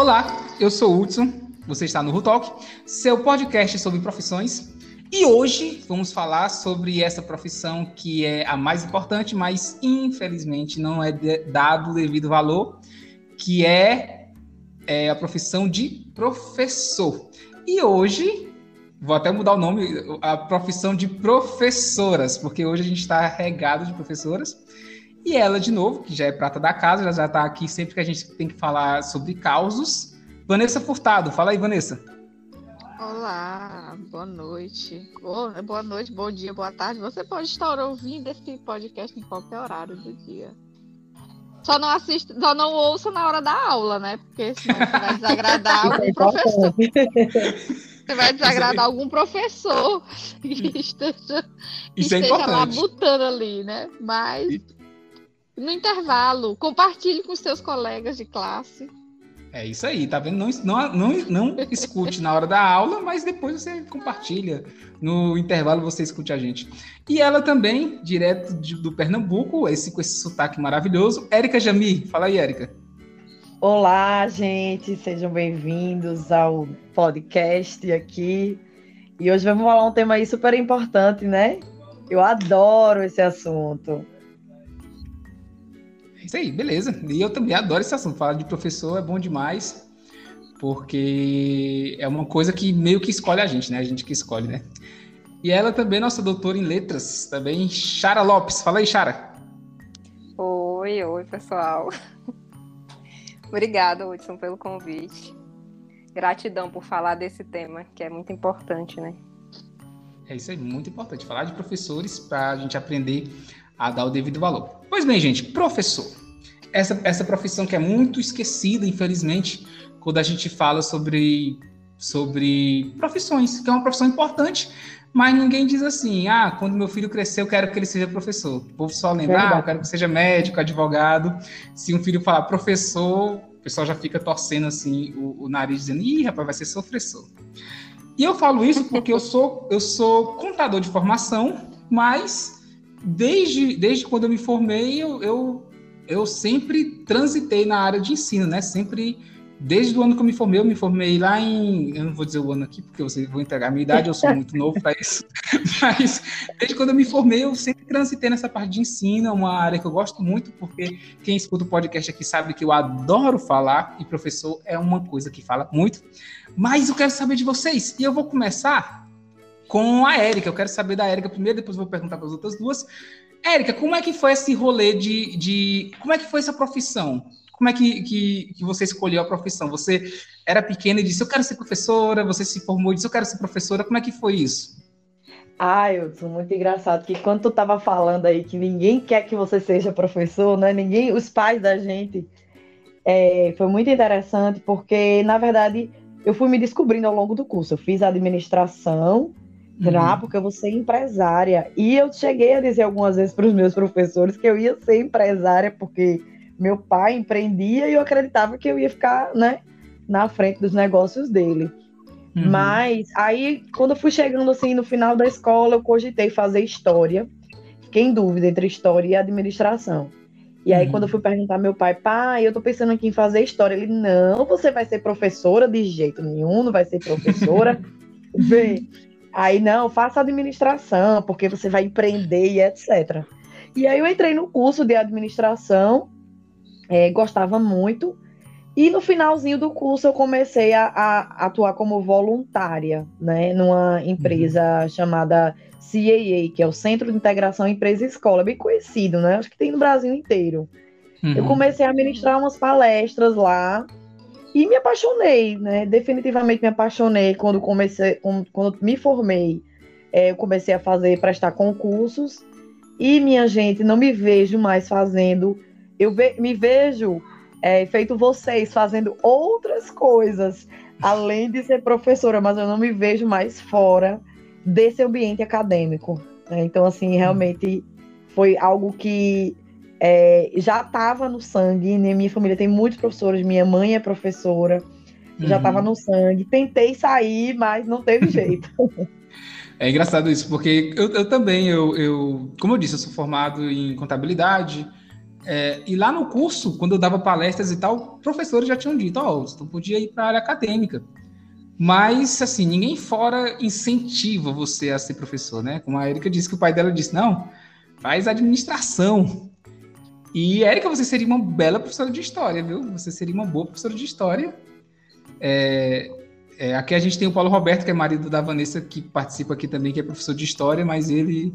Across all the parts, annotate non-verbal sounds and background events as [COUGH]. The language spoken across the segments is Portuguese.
Olá, eu sou o Hudson, você está no Rutalk, seu podcast sobre profissões. E hoje vamos falar sobre essa profissão que é a mais importante, mas infelizmente não é dado o devido valor, que é, é a profissão de professor. E hoje, vou até mudar o nome, a profissão de professoras, porque hoje a gente está regado de professoras. E ela, de novo, que já é prata da casa, ela já está aqui sempre que a gente tem que falar sobre causos. Vanessa Furtado, fala aí, Vanessa. Olá, boa noite. Boa noite, bom dia, boa tarde. Você pode estar ouvindo esse podcast em qualquer horário do dia. Só não assista, só não ouça na hora da aula, né? Porque senão você vai desagradar [LAUGHS] algum é professor. Você vai desagradar algum professor que esteja, que Isso é esteja é lá botando ali, né? Mas no intervalo, compartilhe com seus colegas de classe. É isso aí, tá vendo? Não, não, não, não escute na hora da aula, mas depois você compartilha. No intervalo você escute a gente. E ela também, direto de, do Pernambuco, esse, com esse sotaque maravilhoso, Érica Jami. Fala aí, Érica. Olá, gente, sejam bem-vindos ao podcast aqui. E hoje vamos falar um tema aí super importante, né? Eu adoro esse assunto. Isso aí, beleza. E eu também adoro esse assunto. Falar de professor é bom demais, porque é uma coisa que meio que escolhe a gente, né? A gente que escolhe, né? E ela também nossa doutora em letras, também, Chara Lopes. Fala aí, Chara. Oi, oi, pessoal. [LAUGHS] Obrigada, Hudson, pelo convite. Gratidão por falar desse tema, que é muito importante, né? É isso aí, muito importante. Falar de professores para a gente aprender a dar o devido valor. Pois bem, gente, professor. Essa, essa profissão que é muito esquecida, infelizmente, quando a gente fala sobre, sobre profissões, que é uma profissão importante, mas ninguém diz assim, ah, quando meu filho crescer, eu quero que ele seja professor. O povo só lembra, ah, eu quero que seja médico, advogado. Se um filho falar professor, o pessoal já fica torcendo assim o, o nariz, dizendo, ih, rapaz, vai ser sofressor. E eu falo isso porque eu sou, eu sou contador de formação, mas desde, desde quando eu me formei, eu, eu, eu sempre transitei na área de ensino, né? Sempre, desde o ano que eu me formei, eu me formei lá em. Eu não vou dizer o ano aqui, porque vocês vão entregar a minha idade, eu sou muito novo para isso. [LAUGHS] Mas desde quando eu me formei, eu sempre transitei nessa parte de ensino, é uma área que eu gosto muito, porque quem escuta o podcast aqui sabe que eu adoro falar, e professor é uma coisa que fala muito. Mas eu quero saber de vocês, e eu vou começar com a Érica. Eu quero saber da Érica primeiro, depois vou perguntar para as outras duas. Érica, como é que foi esse rolê de, de. Como é que foi essa profissão? Como é que, que, que, você escolheu a profissão? Você era pequena e disse, eu quero ser professora, você se formou e disse, eu quero ser professora. Como é que foi isso? Ah, eu sou muito engraçado que quando tu estava falando aí que ninguém quer que você seja professor, né? Ninguém, os pais da gente, é, foi muito interessante porque na verdade eu fui me descobrindo ao longo do curso. Eu fiz administração uhum. porque eu vou ser empresária. E eu cheguei a dizer algumas vezes para os meus professores que eu ia ser empresária, porque meu pai empreendia e eu acreditava que eu ia ficar, né, na frente dos negócios dele. Uhum. Mas aí, quando eu fui chegando assim no final da escola, eu cogitei fazer história. Fiquei em dúvida entre história e administração. E aí, uhum. quando eu fui perguntar ao meu pai, pai, eu tô pensando aqui em fazer história. Ele, não, você vai ser professora de jeito nenhum, não vai ser professora. [LAUGHS] Vê, Aí, não, faça administração, porque você vai empreender e etc. E aí eu entrei no curso de administração, é, gostava muito, e no finalzinho do curso eu comecei a, a atuar como voluntária, né, numa empresa uhum. chamada CAA, que é o Centro de Integração Empresa Escola, bem conhecido, né? Acho que tem no Brasil inteiro. Uhum. Eu comecei a ministrar umas palestras lá, e me apaixonei, né? Definitivamente me apaixonei quando comecei, quando me formei. É, eu comecei a fazer, prestar concursos. E, minha gente, não me vejo mais fazendo. Eu ve, me vejo é, feito vocês fazendo outras coisas, além de ser professora, mas eu não me vejo mais fora desse ambiente acadêmico. Né? Então, assim, realmente foi algo que é, já estava no sangue, né? minha família tem muitos professores, minha mãe é professora, uhum. já estava no sangue. Tentei sair, mas não teve [LAUGHS] jeito. É engraçado isso, porque eu, eu também, eu, eu, como eu disse, eu sou formado em contabilidade, É, e lá no curso, quando eu dava palestras e tal, professores já tinham dito, ó, oh, você podia ir para a área acadêmica. Mas, assim, ninguém fora incentiva você a ser professor, né? Como a Erika disse que o pai dela disse, não, faz administração. E, Erika, você seria uma bela professora de história, viu? Você seria uma boa professora de história. É, é, aqui a gente tem o Paulo Roberto, que é marido da Vanessa, que participa aqui também, que é professor de história, mas ele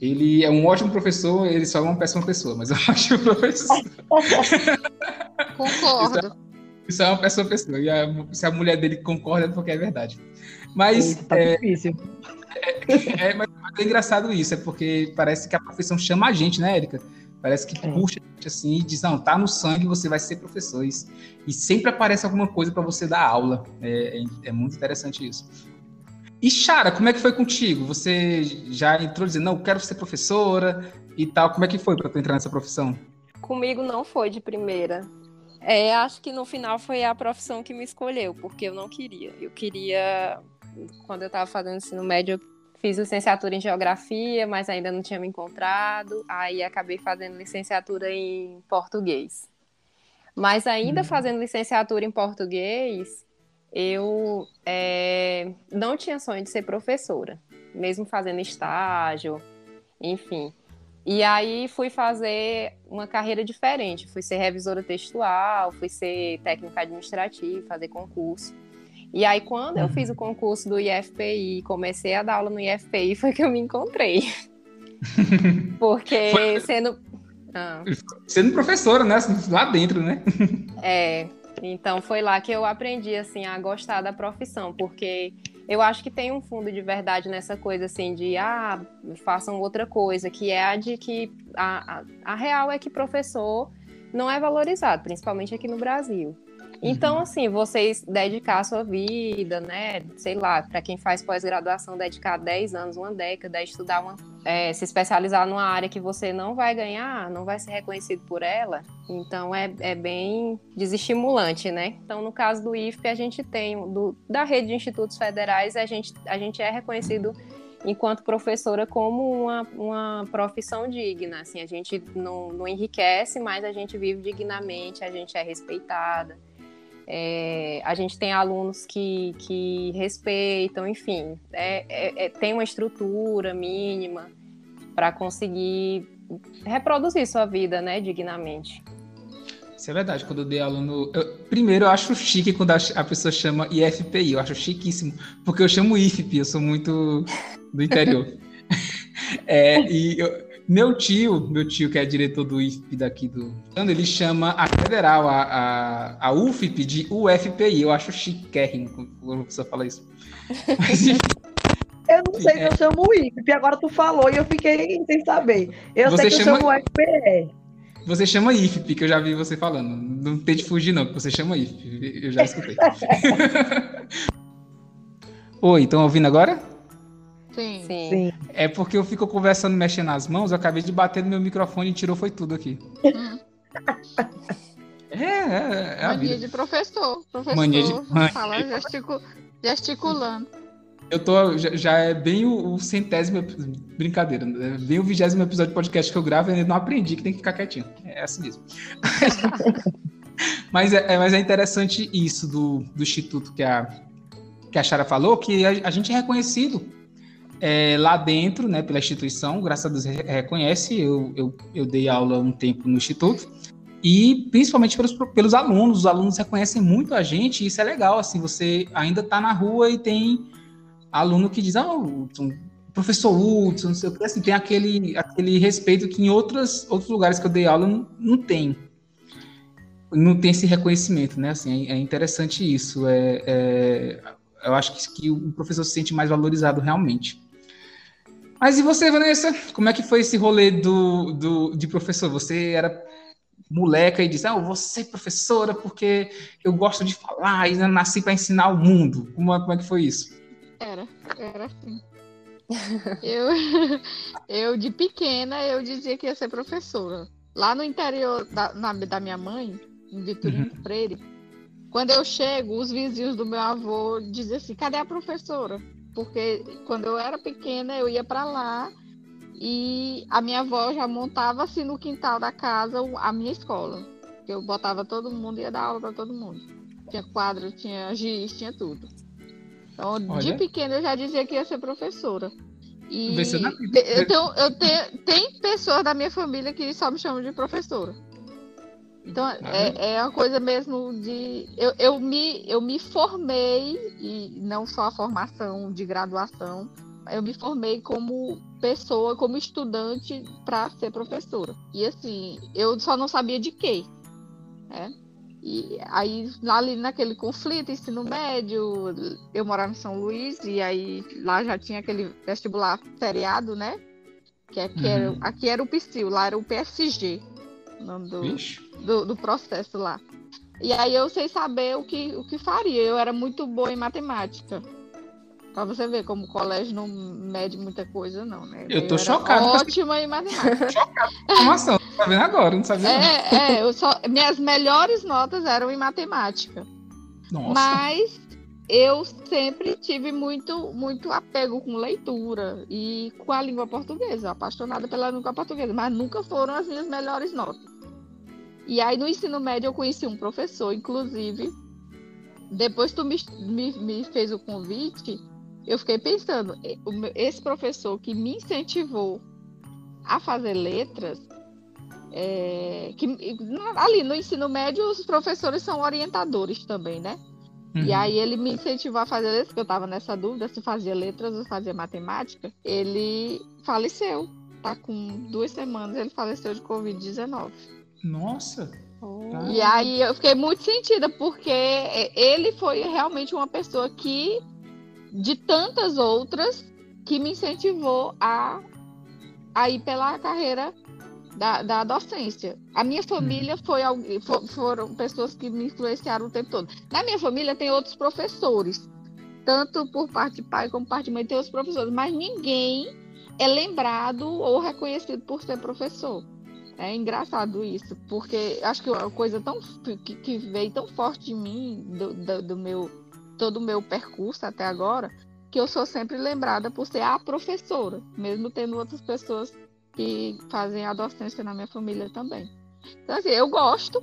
ele é um ótimo professor, ele só é uma péssima pessoa, mas eu acho o professor. [LAUGHS] Concordo. Isso é uma péssima pessoa. E a, se a mulher dele concorda, é porque é verdade. Mas. Eita, tá é, difícil. É, é, mas é engraçado isso, é porque parece que a profissão chama a gente, né, Érica? Parece que é. puxa a gente assim e diz: não, tá no sangue, você vai ser professor. E sempre aparece alguma coisa para você dar aula. É, é, é muito interessante isso. E Chara, como é que foi contigo? Você já entrou dizendo, não, quero ser professora e tal. Como é que foi para tu entrar nessa profissão? Comigo não foi de primeira. É, acho que no final foi a profissão que me escolheu, porque eu não queria. Eu queria, quando eu estava fazendo ensino médio, eu fiz licenciatura em geografia, mas ainda não tinha me encontrado. Aí acabei fazendo licenciatura em português. Mas ainda hum. fazendo licenciatura em português, eu é, não tinha sonho de ser professora, mesmo fazendo estágio, enfim. E aí fui fazer uma carreira diferente, fui ser revisora textual, fui ser técnica administrativa, fazer concurso. E aí quando eu fiz o concurso do IFPI, comecei a dar aula no IFPI, [LAUGHS] foi que eu me encontrei. [LAUGHS] Porque foi... sendo ah. sendo professora, né, lá dentro, né? [LAUGHS] É, então foi lá que eu aprendi assim a gostar da profissão, porque eu acho que tem um fundo de verdade nessa coisa assim de ah, façam outra coisa, que é a de que a, a, a real é que professor não é valorizado, principalmente aqui no Brasil. Então, uhum. assim, vocês dedicar a sua vida, né? Sei lá, para quem faz pós-graduação, dedicar 10 anos, uma década, estudar uma. É, se especializar numa área que você não vai ganhar, não vai ser reconhecido por ela. Então é, é bem desestimulante, né? Então, no caso do IFP, a gente tem, do, da rede de institutos federais, a gente, a gente é reconhecido enquanto professora como uma, uma profissão digna. Assim, a gente não, não enriquece, mas a gente vive dignamente, a gente é respeitada. É, a gente tem alunos que, que respeitam, enfim, é, é, é tem uma estrutura mínima para conseguir reproduzir sua vida, né, dignamente. Isso é verdade, quando eu dei aluno. Eu, primeiro, eu acho chique quando a, a, pessoa chama IFPI, eu acho chiquíssimo, porque eu chamo IFP, eu sou muito do interior. [LAUGHS] é, e eu, meu tio, meu tio que é diretor do IFP daqui do. Ele chama a federal, a, a, a UFP de UFPI. Eu acho chiquérrimo quando a pessoa fala isso. [LAUGHS] Mas, eu não sei é. se eu chamo IFP, agora tu falou e eu fiquei sem saber. Eu você sei que chama... eu chamo UFPE. Você chama IFP, que eu já vi você falando. Não tem de fugir, não, que você chama IFP. Eu já escutei. [LAUGHS] Oi, estão ouvindo agora? Sim. Sim. É porque eu fico conversando, mexendo nas mãos, eu acabei de bater no meu microfone e tirou foi tudo aqui. Hum. [LAUGHS] É, é, é Mania de professor. Professor Mania de... fala gesticu... gesticulando. Eu tô, já, já é bem o, o, centésimo, brincadeira, é bem o vigésimo episódio de podcast que eu gravo e eu não aprendi que tem que ficar quietinho. É assim mesmo. [LAUGHS] mas, é, é, mas é interessante isso do, do instituto que a, que a Chara falou, que a, a gente é reconhecido é, lá dentro, né, pela instituição, graças a Deus reconhece, eu, eu, eu dei aula um tempo no instituto, e principalmente pelos, pelos alunos, os alunos reconhecem muito a gente, e isso é legal, assim, você ainda está na rua e tem aluno que diz, ah, Hudson, professor Hudson, não sei o que, assim, tem aquele, aquele respeito que em outras, outros lugares que eu dei aula não, não tem. Não tem esse reconhecimento, né? Assim, é, é interessante isso. É, é, eu acho que, que o professor se sente mais valorizado realmente. Mas e você, Vanessa? Como é que foi esse rolê do, do, de professor? Você era moleca e disse, ah, eu vou ser professora porque eu gosto de falar e nasci para ensinar o mundo. Como, é, como é que foi isso? Era, era assim. eu, [LAUGHS] eu, de pequena, eu dizia que ia ser professora. Lá no interior da, na, da minha mãe, em Vitorino uhum. Freire, quando eu chego, os vizinhos do meu avô dizem assim, cadê a professora? Porque quando eu era pequena eu ia para lá e a minha avó já montava assim no quintal da casa a minha escola. Eu botava todo mundo e ia dar aula para todo mundo. Tinha quadro, tinha giz, tinha tudo. Então, Olha. de pequena eu já dizia que ia ser professora. E eu tenho, eu tenho, tem pessoas da minha família que só me chamam de professora. Então, ah, é, é uma coisa mesmo de. Eu, eu, me, eu me formei, e não só a formação de graduação, eu me formei como pessoa, como estudante para ser professora. E assim, eu só não sabia de quê. Né? E aí, ali naquele conflito, ensino médio, eu morava em São Luís, e aí lá já tinha aquele vestibular feriado, né? Que, é, que uhum. era, aqui era o PSIL, lá era o PSG, nome do, do, do, processo lá. E aí eu sei saber o que, o que faria. Eu era muito boa em matemática. Pra você ver como o colégio não mede muita coisa, não, né? Eu tô chocado. Ótima em matemática. [LAUGHS] chocado com a informação. Tá vendo agora, não sabia. É, é, eu só, minhas melhores notas eram em matemática. Nossa. Mas eu sempre tive muito, muito apego com leitura e com a língua portuguesa, apaixonada pela língua portuguesa, mas nunca foram as minhas melhores notas. E aí no ensino médio eu conheci um professor, inclusive, depois tu me, me, me fez o convite, eu fiquei pensando, esse professor que me incentivou a fazer letras, é, que, ali no ensino médio os professores são orientadores também, né? Uhum. E aí ele me incentivou a fazer letras, porque eu estava nessa dúvida se fazia letras ou fazia matemática. Ele faleceu, tá com duas semanas, ele faleceu de Covid-19. Nossa! E aí eu fiquei muito sentida, porque ele foi realmente uma pessoa que de tantas outras que me incentivou a, a ir pela carreira da, da docência. A minha família uhum. foi, for, foram pessoas que me influenciaram o tempo todo. Na minha família tem outros professores, tanto por parte de pai como por parte de mãe tem outros professores, mas ninguém é lembrado ou reconhecido por ser professor. É engraçado isso, porque acho que uma coisa tão que, que veio tão forte de mim, do, do, do meu todo o meu percurso até agora, que eu sou sempre lembrada por ser a professora, mesmo tendo outras pessoas que fazem a docência na minha família também. Então, assim, eu gosto,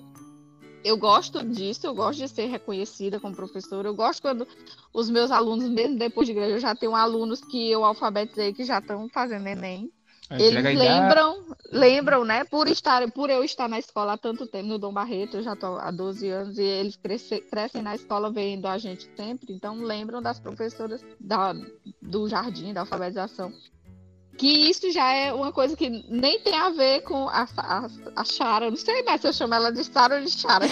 eu gosto disso, eu gosto de ser reconhecida como professora, eu gosto quando os meus alunos, mesmo depois de igreja, eu já tenho alunos que eu alfabetizei que já estão fazendo Enem, eles lembram, lembram, né? Por estar, por eu estar na escola há tanto tempo, no Dom Barreto, eu já estou há 12 anos, e eles cresce, crescem na escola vendo a gente sempre, então lembram das professoras da, do jardim, da alfabetização. Que isso já é uma coisa que nem tem a ver com a, a, a Chara. Não sei mais se eu chamo ela de Sara ou de Chara. [LAUGHS]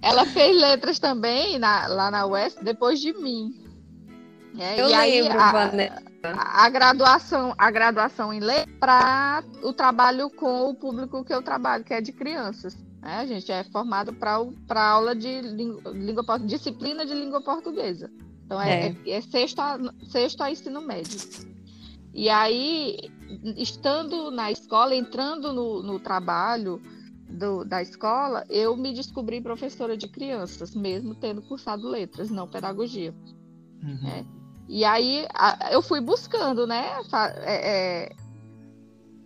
ela fez letras também na, lá na West depois de mim. É, eu lembro, aí, Vanessa a graduação, a graduação em lei para o trabalho com o público que eu trabalho, que é de crianças. Né? A gente é formado para aula de língua, língua, disciplina de língua portuguesa. Então é, é. é, é sexto, a, sexto a ensino médio. E aí, estando na escola, entrando no, no trabalho do, da escola, eu me descobri professora de crianças, mesmo tendo cursado letras, não pedagogia. Uhum. É. E aí eu fui buscando, né? É, é,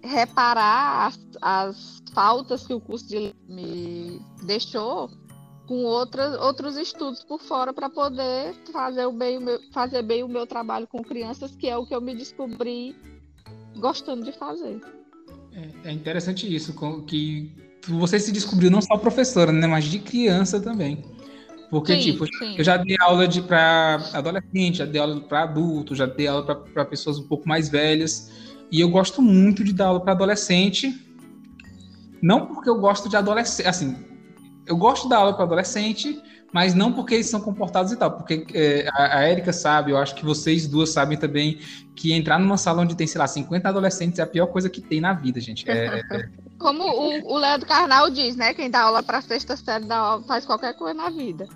reparar as, as, faltas que o curso de me deixou com outras, outros estudos por fora para poder fazer, o bem, o meu, fazer bem o meu trabalho com crianças, que é o que eu me descobri gostando de fazer. É, é interessante isso, que você se descobriu não só professora, né, mas de criança também. Porque, sim, tipo, sim. eu já dei aula de para adolescente, já dei aula para adulto, já dei aula para pessoas um pouco mais velhas. E eu gosto muito de dar aula para adolescente. Não porque eu gosto de adolescente, assim, eu gosto de dar aula para adolescente, mas não porque eles são comportados e tal. Porque é, a, a Erika sabe, eu acho que vocês duas sabem também, que entrar numa sala onde tem, sei lá, 50 adolescentes é a pior coisa que tem na vida, gente. É, é... [LAUGHS] Como o, o Leandro Carnal diz, né? Quem dá aula para sexta série dá aula, faz qualquer coisa na vida.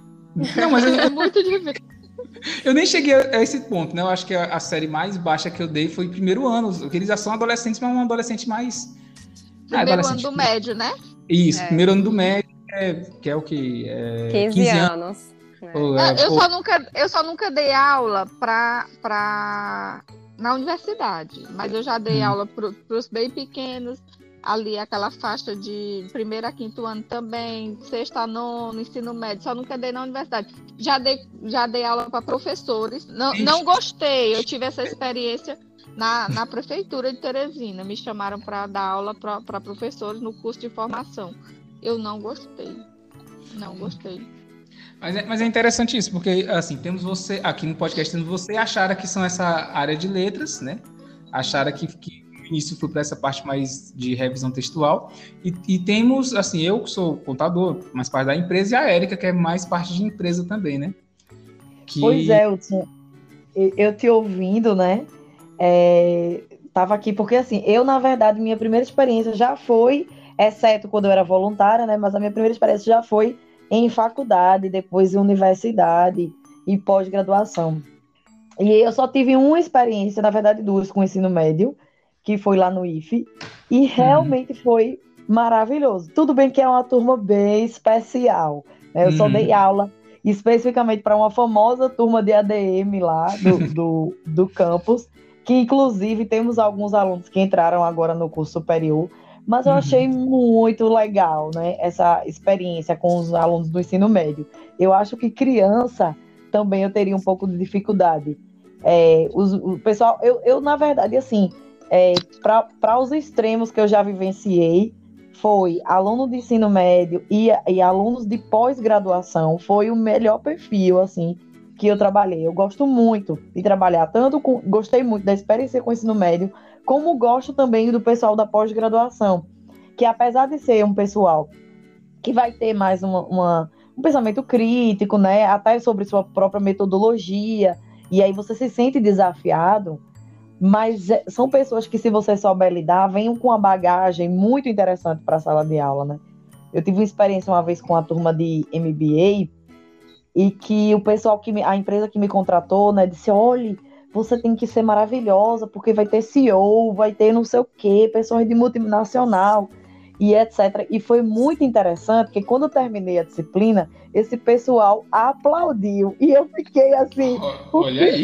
Não, mas [LAUGHS] eu... é muito difícil. [LAUGHS] Eu nem cheguei a esse ponto, né? Eu acho que a, a, série mais baixa que eu dei foi primeiro ano, porque eles já são adolescentes, mas um adolescente mais. Primeiro adolescente... ano do médio, né? Isso, é. primeiro ano do médio, é, que é o que? É, 15, 15 anos. anos. É. eu, só nunca, eu só nunca dei aula para na universidade, mas eu já dei hum. aula para os bem pequenos, ali aquela faixa de primeiro a quinto ano também, sexto a nono, ensino médio, só nunca dei na universidade. Já dei, já dei aula para professores, não, não gostei, eu tive essa experiência na, na prefeitura de Teresina, me chamaram para dar aula para professores no curso de formação. Eu não gostei, não gostei. Mas é, mas é interessante isso, porque assim, temos você, aqui no podcast, temos você achar que são essa área de letras, né? Achar que, que no início foi para essa parte mais de revisão textual. E, e, temos, assim, eu que sou contador, mais parte da empresa, e a Érica, que é mais parte de empresa também, né? Que... Pois é, Hudson. Eu te ouvindo, né? É, tava aqui porque assim, eu na verdade minha primeira experiência já foi, exceto quando eu era voluntária, né? Mas a minha primeira experiência já foi em faculdade, depois em universidade e pós-graduação. E eu só tive uma experiência, na verdade duas, com o ensino médio, que foi lá no IFE, e uhum. realmente foi maravilhoso. Tudo bem que é uma turma bem especial. Né? Eu uhum. só dei aula especificamente para uma famosa turma de ADM lá do, [LAUGHS] do, do campus, que inclusive temos alguns alunos que entraram agora no curso superior mas eu achei muito legal, né? Essa experiência com os alunos do ensino médio. Eu acho que criança também eu teria um pouco de dificuldade. É, os, o pessoal, eu, eu na verdade, assim, é, para os extremos que eu já vivenciei, foi aluno de ensino médio e, e alunos de pós-graduação, foi o melhor perfil, assim, que eu trabalhei. Eu gosto muito de trabalhar, tanto com, gostei muito da experiência com o ensino médio, como gosto também do pessoal da pós-graduação, que apesar de ser um pessoal que vai ter mais uma, uma, um pensamento crítico, né, até sobre sua própria metodologia, e aí você se sente desafiado, mas é, são pessoas que, se você souber lidar, vêm com uma bagagem muito interessante para a sala de aula, né? Eu tive uma experiência uma vez com a turma de MBA e que o pessoal que me, a empresa que me contratou, né, disse: olhe, você tem que ser maravilhosa, porque vai ter CEO, vai ter não sei o quê, pessoas de multinacional e etc. E foi muito interessante, porque quando eu terminei a disciplina, esse pessoal aplaudiu. E eu fiquei assim. Olha aí.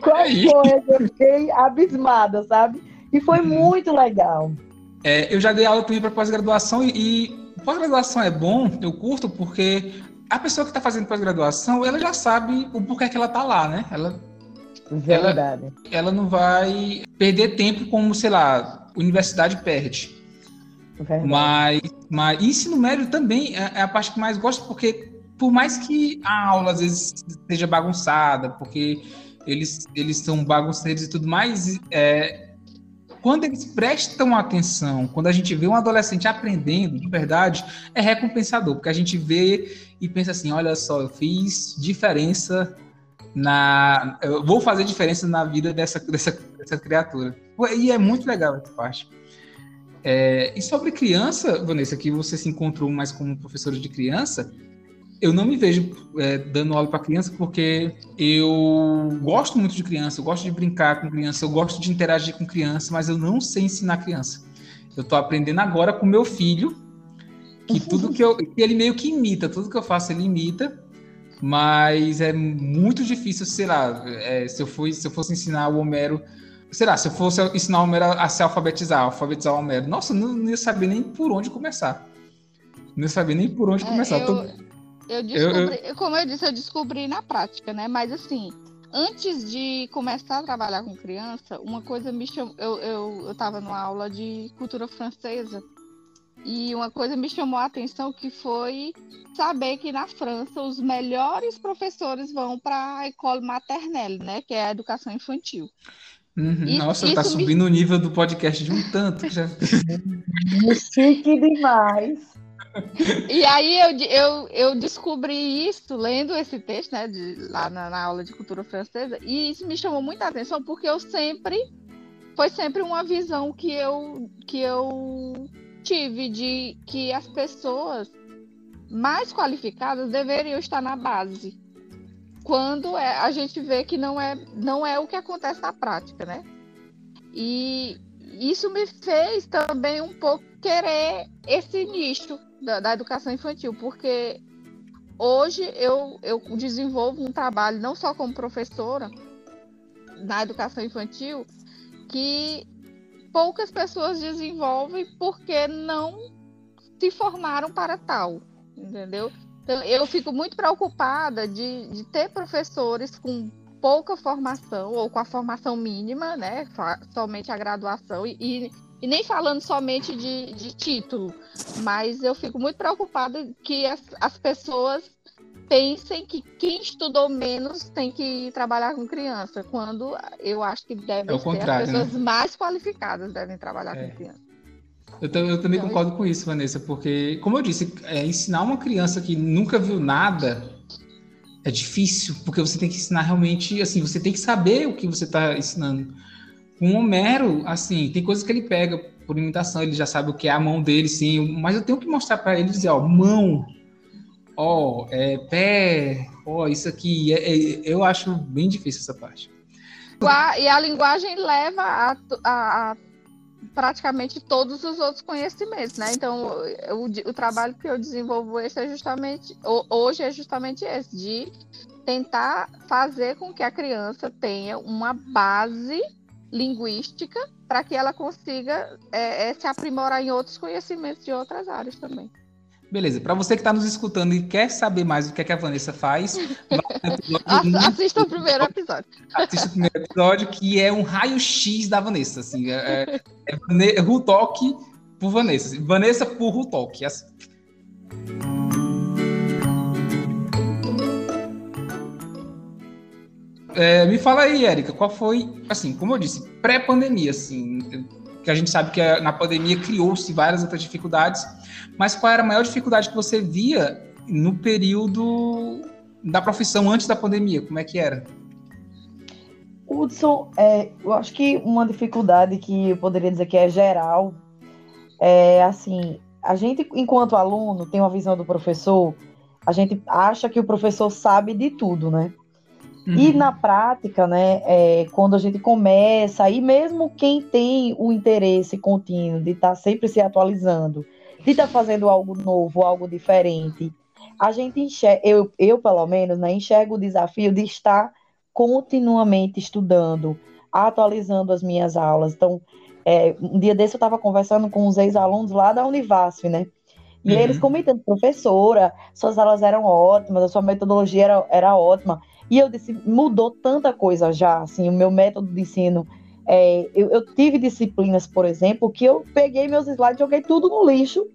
Qual foi? Eu fiquei abismada, sabe? E foi uhum. muito legal. É, eu já dei aula também para pós-graduação e, e pós-graduação é bom, eu curto, porque a pessoa que está fazendo pós-graduação, ela já sabe o porquê que ela está lá, né? Ela Verdade. Ela, ela não vai perder tempo como, sei lá, universidade perde. Verdade. Mas, mas ensino médio também é, é a parte que mais gosto, porque por mais que a aula às vezes seja bagunçada, porque eles, eles são bagunceiros e tudo mais, é, quando eles prestam atenção, quando a gente vê um adolescente aprendendo de verdade, é recompensador, porque a gente vê e pensa assim: olha só, eu fiz diferença na. Eu vou fazer diferença na vida dessa, dessa, dessa criatura. E é muito legal essa parte. É, e sobre criança, Vanessa, que você se encontrou mais como professora de criança, eu não me vejo é, dando aula para criança porque eu gosto muito de criança, eu gosto de brincar com criança, eu gosto de interagir com criança, mas eu não sei ensinar criança. Eu estou aprendendo agora com meu filho, que tudo que eu. Que ele meio que imita, tudo que eu faço ele imita, mas é muito difícil, sei lá, é, se, eu for, se eu fosse ensinar o Homero, sei lá, se eu fosse ensinar o Homero a se alfabetizar, alfabetizar o Homero, nossa, não, não ia saber nem por onde começar. Não ia saber nem por onde é, começar. Eu, Tô... eu descobri, eu, eu... como eu disse, eu descobri na prática, né? Mas assim, antes de começar a trabalhar com criança, uma coisa me chamou. Eu, eu, eu tava numa aula de cultura francesa e uma coisa me chamou a atenção que foi saber que na França os melhores professores vão para a école maternelle, né, que é a educação infantil. Uhum, nossa, está subindo me... o nível do podcast de um tanto. Já... [LAUGHS] Chique demais. E aí eu, eu, eu descobri isso lendo esse texto, né, de, lá na, na aula de cultura francesa, e isso me chamou muita atenção porque eu sempre foi sempre uma visão que eu que eu tive de que as pessoas mais qualificadas deveriam estar na base. Quando é, a gente vê que não é, não é o que acontece na prática, né? E isso me fez também um pouco querer esse nicho da, da educação infantil, porque hoje eu, eu desenvolvo um trabalho não só como professora, na educação infantil que poucas pessoas desenvolvem porque não se formaram para tal, entendeu? Então, eu fico muito preocupada de, de ter professores com pouca formação ou com a formação mínima, né? Somente a graduação e, e nem falando somente de, de, título, mas eu fico muito preocupada que as, as pessoas pensem que quem estudou menos tem que trabalhar com criança, quando eu acho que devem é ser as pessoas né? mais qualificadas devem trabalhar é. com criança. Eu, eu também então, concordo com isso, Vanessa, porque, como eu disse, é, ensinar uma criança que nunca viu nada é difícil, porque você tem que ensinar realmente, assim, você tem que saber o que você está ensinando. Com Homero, assim, tem coisas que ele pega por imitação, ele já sabe o que é a mão dele, sim, mas eu tenho que mostrar para ele dizer, ó, mão, ó, é, pé, ó, isso aqui, é, é, eu acho bem difícil essa parte. E a linguagem leva a, a, a praticamente todos os outros conhecimentos, né? Então, o, o trabalho que eu desenvolvo esse é justamente, hoje é justamente esse, de tentar fazer com que a criança tenha uma base linguística para que ela consiga é, é, se aprimorar em outros conhecimentos de outras áreas também. Beleza, para você que está nos escutando e quer saber mais o que, é que a Vanessa faz, assista o primeiro episódio. Assista o primeiro episódio, que é um raio-x da Vanessa. Assim, é, é, é Rutok por Vanessa. Vanessa por Rutok. Assim. É, me fala aí, Érica, qual foi, assim, como eu disse, pré-pandemia, assim, que a gente sabe que na pandemia criou-se várias outras dificuldades, mas qual era a maior dificuldade que você via no período da profissão antes da pandemia? Como é que era? Hudson, é, eu acho que uma dificuldade que eu poderia dizer que é geral é assim, a gente, enquanto aluno, tem uma visão do professor, a gente acha que o professor sabe de tudo, né? Uhum. E na prática, né, é, quando a gente começa, e mesmo quem tem o interesse contínuo de estar tá sempre se atualizando, de estar tá fazendo algo novo, algo diferente, a gente enxerga, eu, eu pelo menos, né, enxergo o desafio de estar continuamente estudando, atualizando as minhas aulas. Então, é, um dia desse eu estava conversando com os ex-alunos lá da Univasf, né? E uhum. eles comentando, professora, suas aulas eram ótimas, a sua metodologia era, era ótima. E eu disse, mudou tanta coisa já, assim, o meu método de ensino. É, eu, eu, tive disciplinas, por exemplo, que eu peguei meus slides, joguei tudo no lixo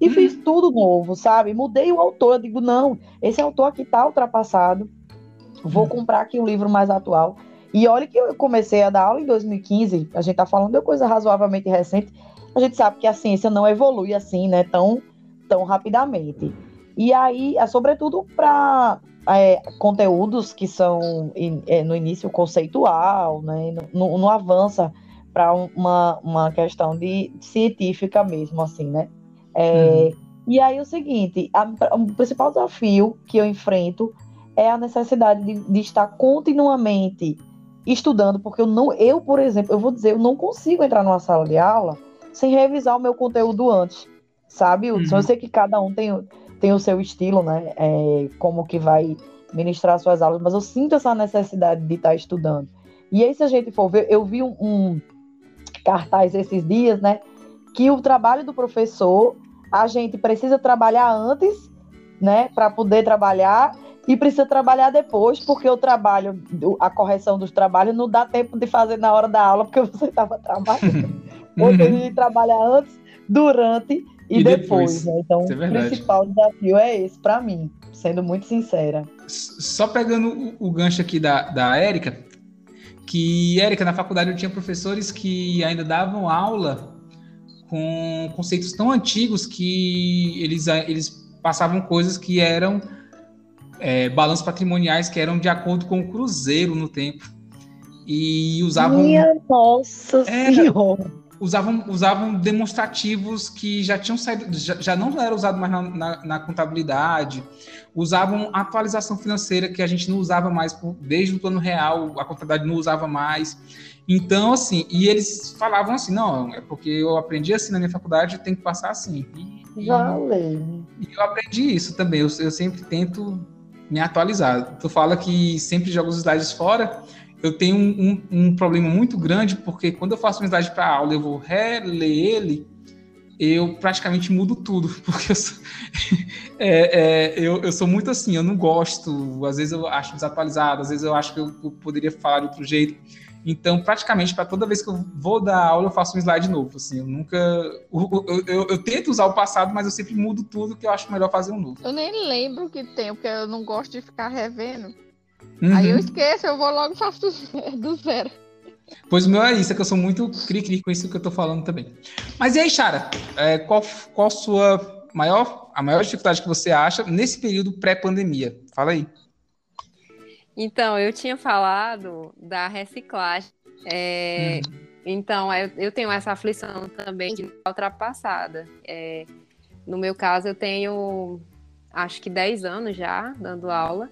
e hum. fiz tudo novo, sabe? Mudei o autor, eu digo, não, esse autor aqui tá ultrapassado, vou hum. comprar aqui um livro mais atual. E olha que eu comecei a dar aula em 2015, a gente tá falando de coisa razoavelmente recente, a gente sabe que a ciência não evolui assim, né, tão, tão rapidamente. E aí, é sobretudo para é, conteúdos que são é, no início conceitual, né, não, não avança para uma, uma questão de científica mesmo, assim, né? É, uhum. E aí o seguinte, a, o principal desafio que eu enfrento é a necessidade de, de, estar continuamente estudando, porque eu não, eu, por exemplo, eu vou dizer, eu não consigo entrar numa sala de aula sem revisar o meu conteúdo antes, sabe? Uhum. Eu sei que cada um tem tem o seu estilo, né? É, como que vai ministrar suas aulas, mas eu sinto essa necessidade de estar estudando. E aí, se a gente for ver, eu vi um, um cartaz esses dias, né? Que o trabalho do professor, a gente precisa trabalhar antes, né? Para poder trabalhar e precisa trabalhar depois, porque o trabalho, a correção dos trabalhos não dá tempo de fazer na hora da aula, porque [LAUGHS] você estava trabalhando. Ou seja, a gente trabalha antes, durante e, e depois, depois, né? Então, é o principal desafio é esse para mim, sendo muito sincera. Só pegando o, o gancho aqui da, da Érica, que, Érica, na faculdade eu tinha professores que ainda davam aula com conceitos tão antigos que eles, eles passavam coisas que eram é, balanços patrimoniais que eram de acordo com o cruzeiro no tempo. E usavam. Minha nossa senhora! Usavam, usavam demonstrativos que já tinham saído, já, já não era usado mais na, na, na, contabilidade, usavam atualização financeira que a gente não usava mais por, desde o plano real, a contabilidade não usava mais. Então, assim, e eles falavam assim, não, é porque eu aprendi assim na minha faculdade, tem que passar assim. E, Valeu. E eu aprendi isso também, eu, eu sempre tento me atualizar. Tu fala que sempre joga os slides fora, eu tenho um, um, um, problema muito grande, porque quando eu faço um slide para aula, eu vou reler ele, eu praticamente mudo tudo, [LAUGHS] porque eu sou, [LAUGHS] é, é, eu, eu, sou muito assim, eu não gosto, às vezes eu acho desatualizado, às vezes eu acho que eu, eu poderia falar de outro jeito. Então, praticamente, para toda vez que eu vou dar aula, eu faço um slide novo. Assim, eu nunca. Eu, eu, eu, tento usar o passado, mas eu sempre mudo tudo que eu acho melhor fazer um novo. Eu nem lembro que tem, porque eu não gosto de ficar revendo. Uhum. Aí eu esqueço, eu vou logo e faço do zero. Pois o meu é isso, é que eu sou muito cri-cri com isso que eu tô falando também. Mas e aí, Chara, é, qual, qual sua maior, a maior dificuldade que você acha nesse período pré-pandemia? Fala aí. Então, eu tinha falado da reciclagem. É, hum. Então, eu, eu, tenho essa aflição também de ultrapassada. É, no meu caso, eu tenho acho que 10 anos já dando aula,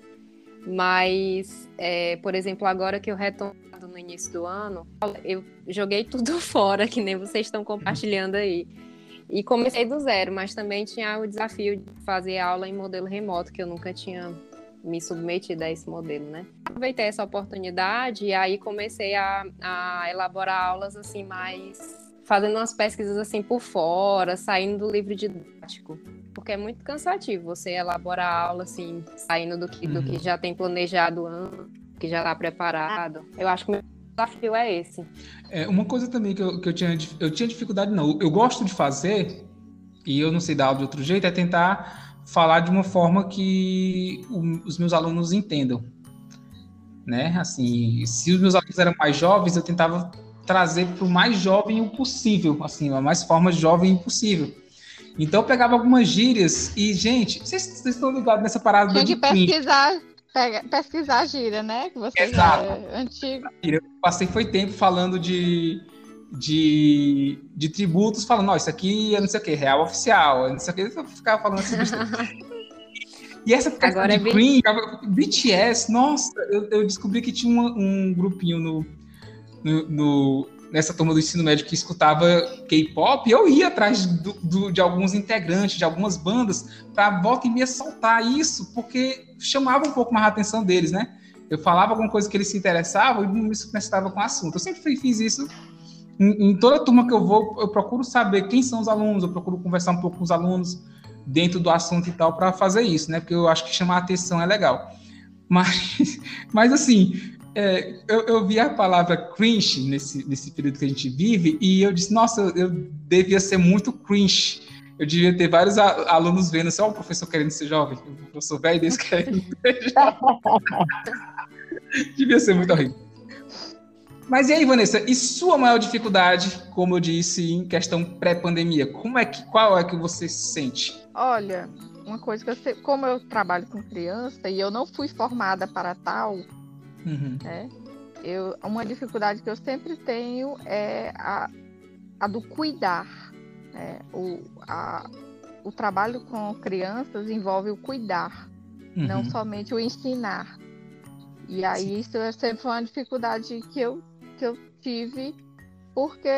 mas, é, por exemplo, agora que eu retomo no início do ano, eu joguei [LAUGHS] tudo fora, que nem vocês estão compartilhando aí. E comecei do zero, mas também tinha o desafio de fazer aula em modelo remoto, que eu nunca tinha me submetido a esse modelo, né? Aproveitei essa oportunidade e aí comecei a, a elaborar aulas assim mais fazendo umas pesquisas assim por fora, saindo do livro didático, porque é muito cansativo você elaborar a aula assim, saindo do que, uhum. do que uhum. já tem planejado antes, que já está preparado. Eu acho que o meu desafio é esse. É, uma coisa também que eu, que eu tinha eu tinha dificuldade não, eu gosto de fazer e eu não sei dar aula de outro jeito é tentar falar de uma forma que o, os meus alunos entendam, né? Assim, se os meus alunos eram mais jovens, eu tentava trazer para o mais jovem o possível, assim, a mais forma jovem possível. Então eu pegava algumas gírias e, gente, vocês, vocês estão ligados nessa parada Tinha de pesquisar, pega, pesquisar a gíria, né? Que você Exato. é antigo. Eu passei foi tempo falando de de, de tributos falando, ó, isso aqui é não sei o que, real oficial, não sei o que, eu ficava falando assim. [LAUGHS] e essa Agora de é Cream, BTS, nossa, eu, eu, descobri que tinha uma, um grupinho no, no, no, nessa turma do ensino médio que escutava K-pop, eu ia atrás do, do, de alguns integrantes, de algumas bandas, para volta e meia soltar isso, porque chamava um pouco mais a atenção deles, né? Eu falava alguma coisa que eles se interessavam e me conectava com o assunto. Eu sempre fiz isso em, em, toda turma que eu vou, eu procuro saber quem são os alunos, eu procuro conversar um pouco com os alunos dentro do assunto e tal para fazer isso, né? Porque eu acho que chamar a atenção é legal. Mas, [LAUGHS] mas assim, é, eu, eu, vi a palavra cringe nesse, nesse período que a gente vive e eu disse, nossa, eu, devia ser muito cringe. Eu devia ter vários alunos vendo assim, ó, oh, o professor querendo ser jovem, o professor velho desse querendo [LAUGHS] ser jovem. [LAUGHS] devia ser muito horrível. Mas e aí, Vanessa, e sua maior dificuldade, como eu disse, em questão pré-pandemia? Como é que, qual é que você sente? Olha, uma coisa que eu sei, como eu trabalho com criança e eu não fui formada para tal, uhum. né? Eu, uma dificuldade que eu sempre tenho é a, a do cuidar. Né? O, a, o trabalho com crianças envolve o cuidar, uhum. não somente o ensinar. E aí Sim. isso é sempre uma dificuldade que eu que eu tive, porque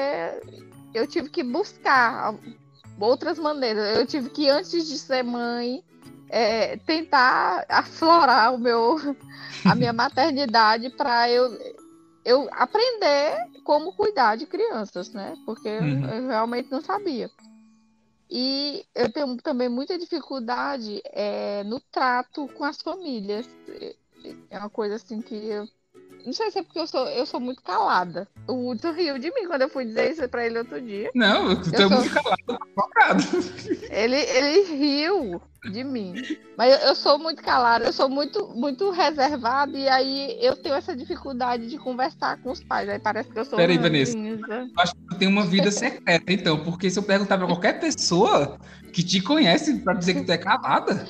eu tive que buscar outras maneiras. Eu tive que, antes de ser mãe, é, tentar aflorar o meu, a minha [LAUGHS] maternidade para eu, eu aprender como cuidar de crianças, né? Porque uhum. eu, eu realmente não sabia. E eu tenho também muita dificuldade é, no trato com as famílias. É uma coisa assim que eu não sei se é porque eu sou, eu sou muito calada. O Hudson riu de mim quando eu fui dizer isso pra ele outro dia. Não, eu tô muito calado, focado. Ele, ele riu de mim. Mas eu, eu, sou muito calada, eu sou muito, muito reservada, e aí eu tenho essa dificuldade de conversar com os pais. Aí parece que eu sou. Peraí, Vanessa. Eu acho que eu tenho uma vida secreta, então, porque se eu perguntar pra qualquer pessoa que te conhece pra dizer que tu é calada.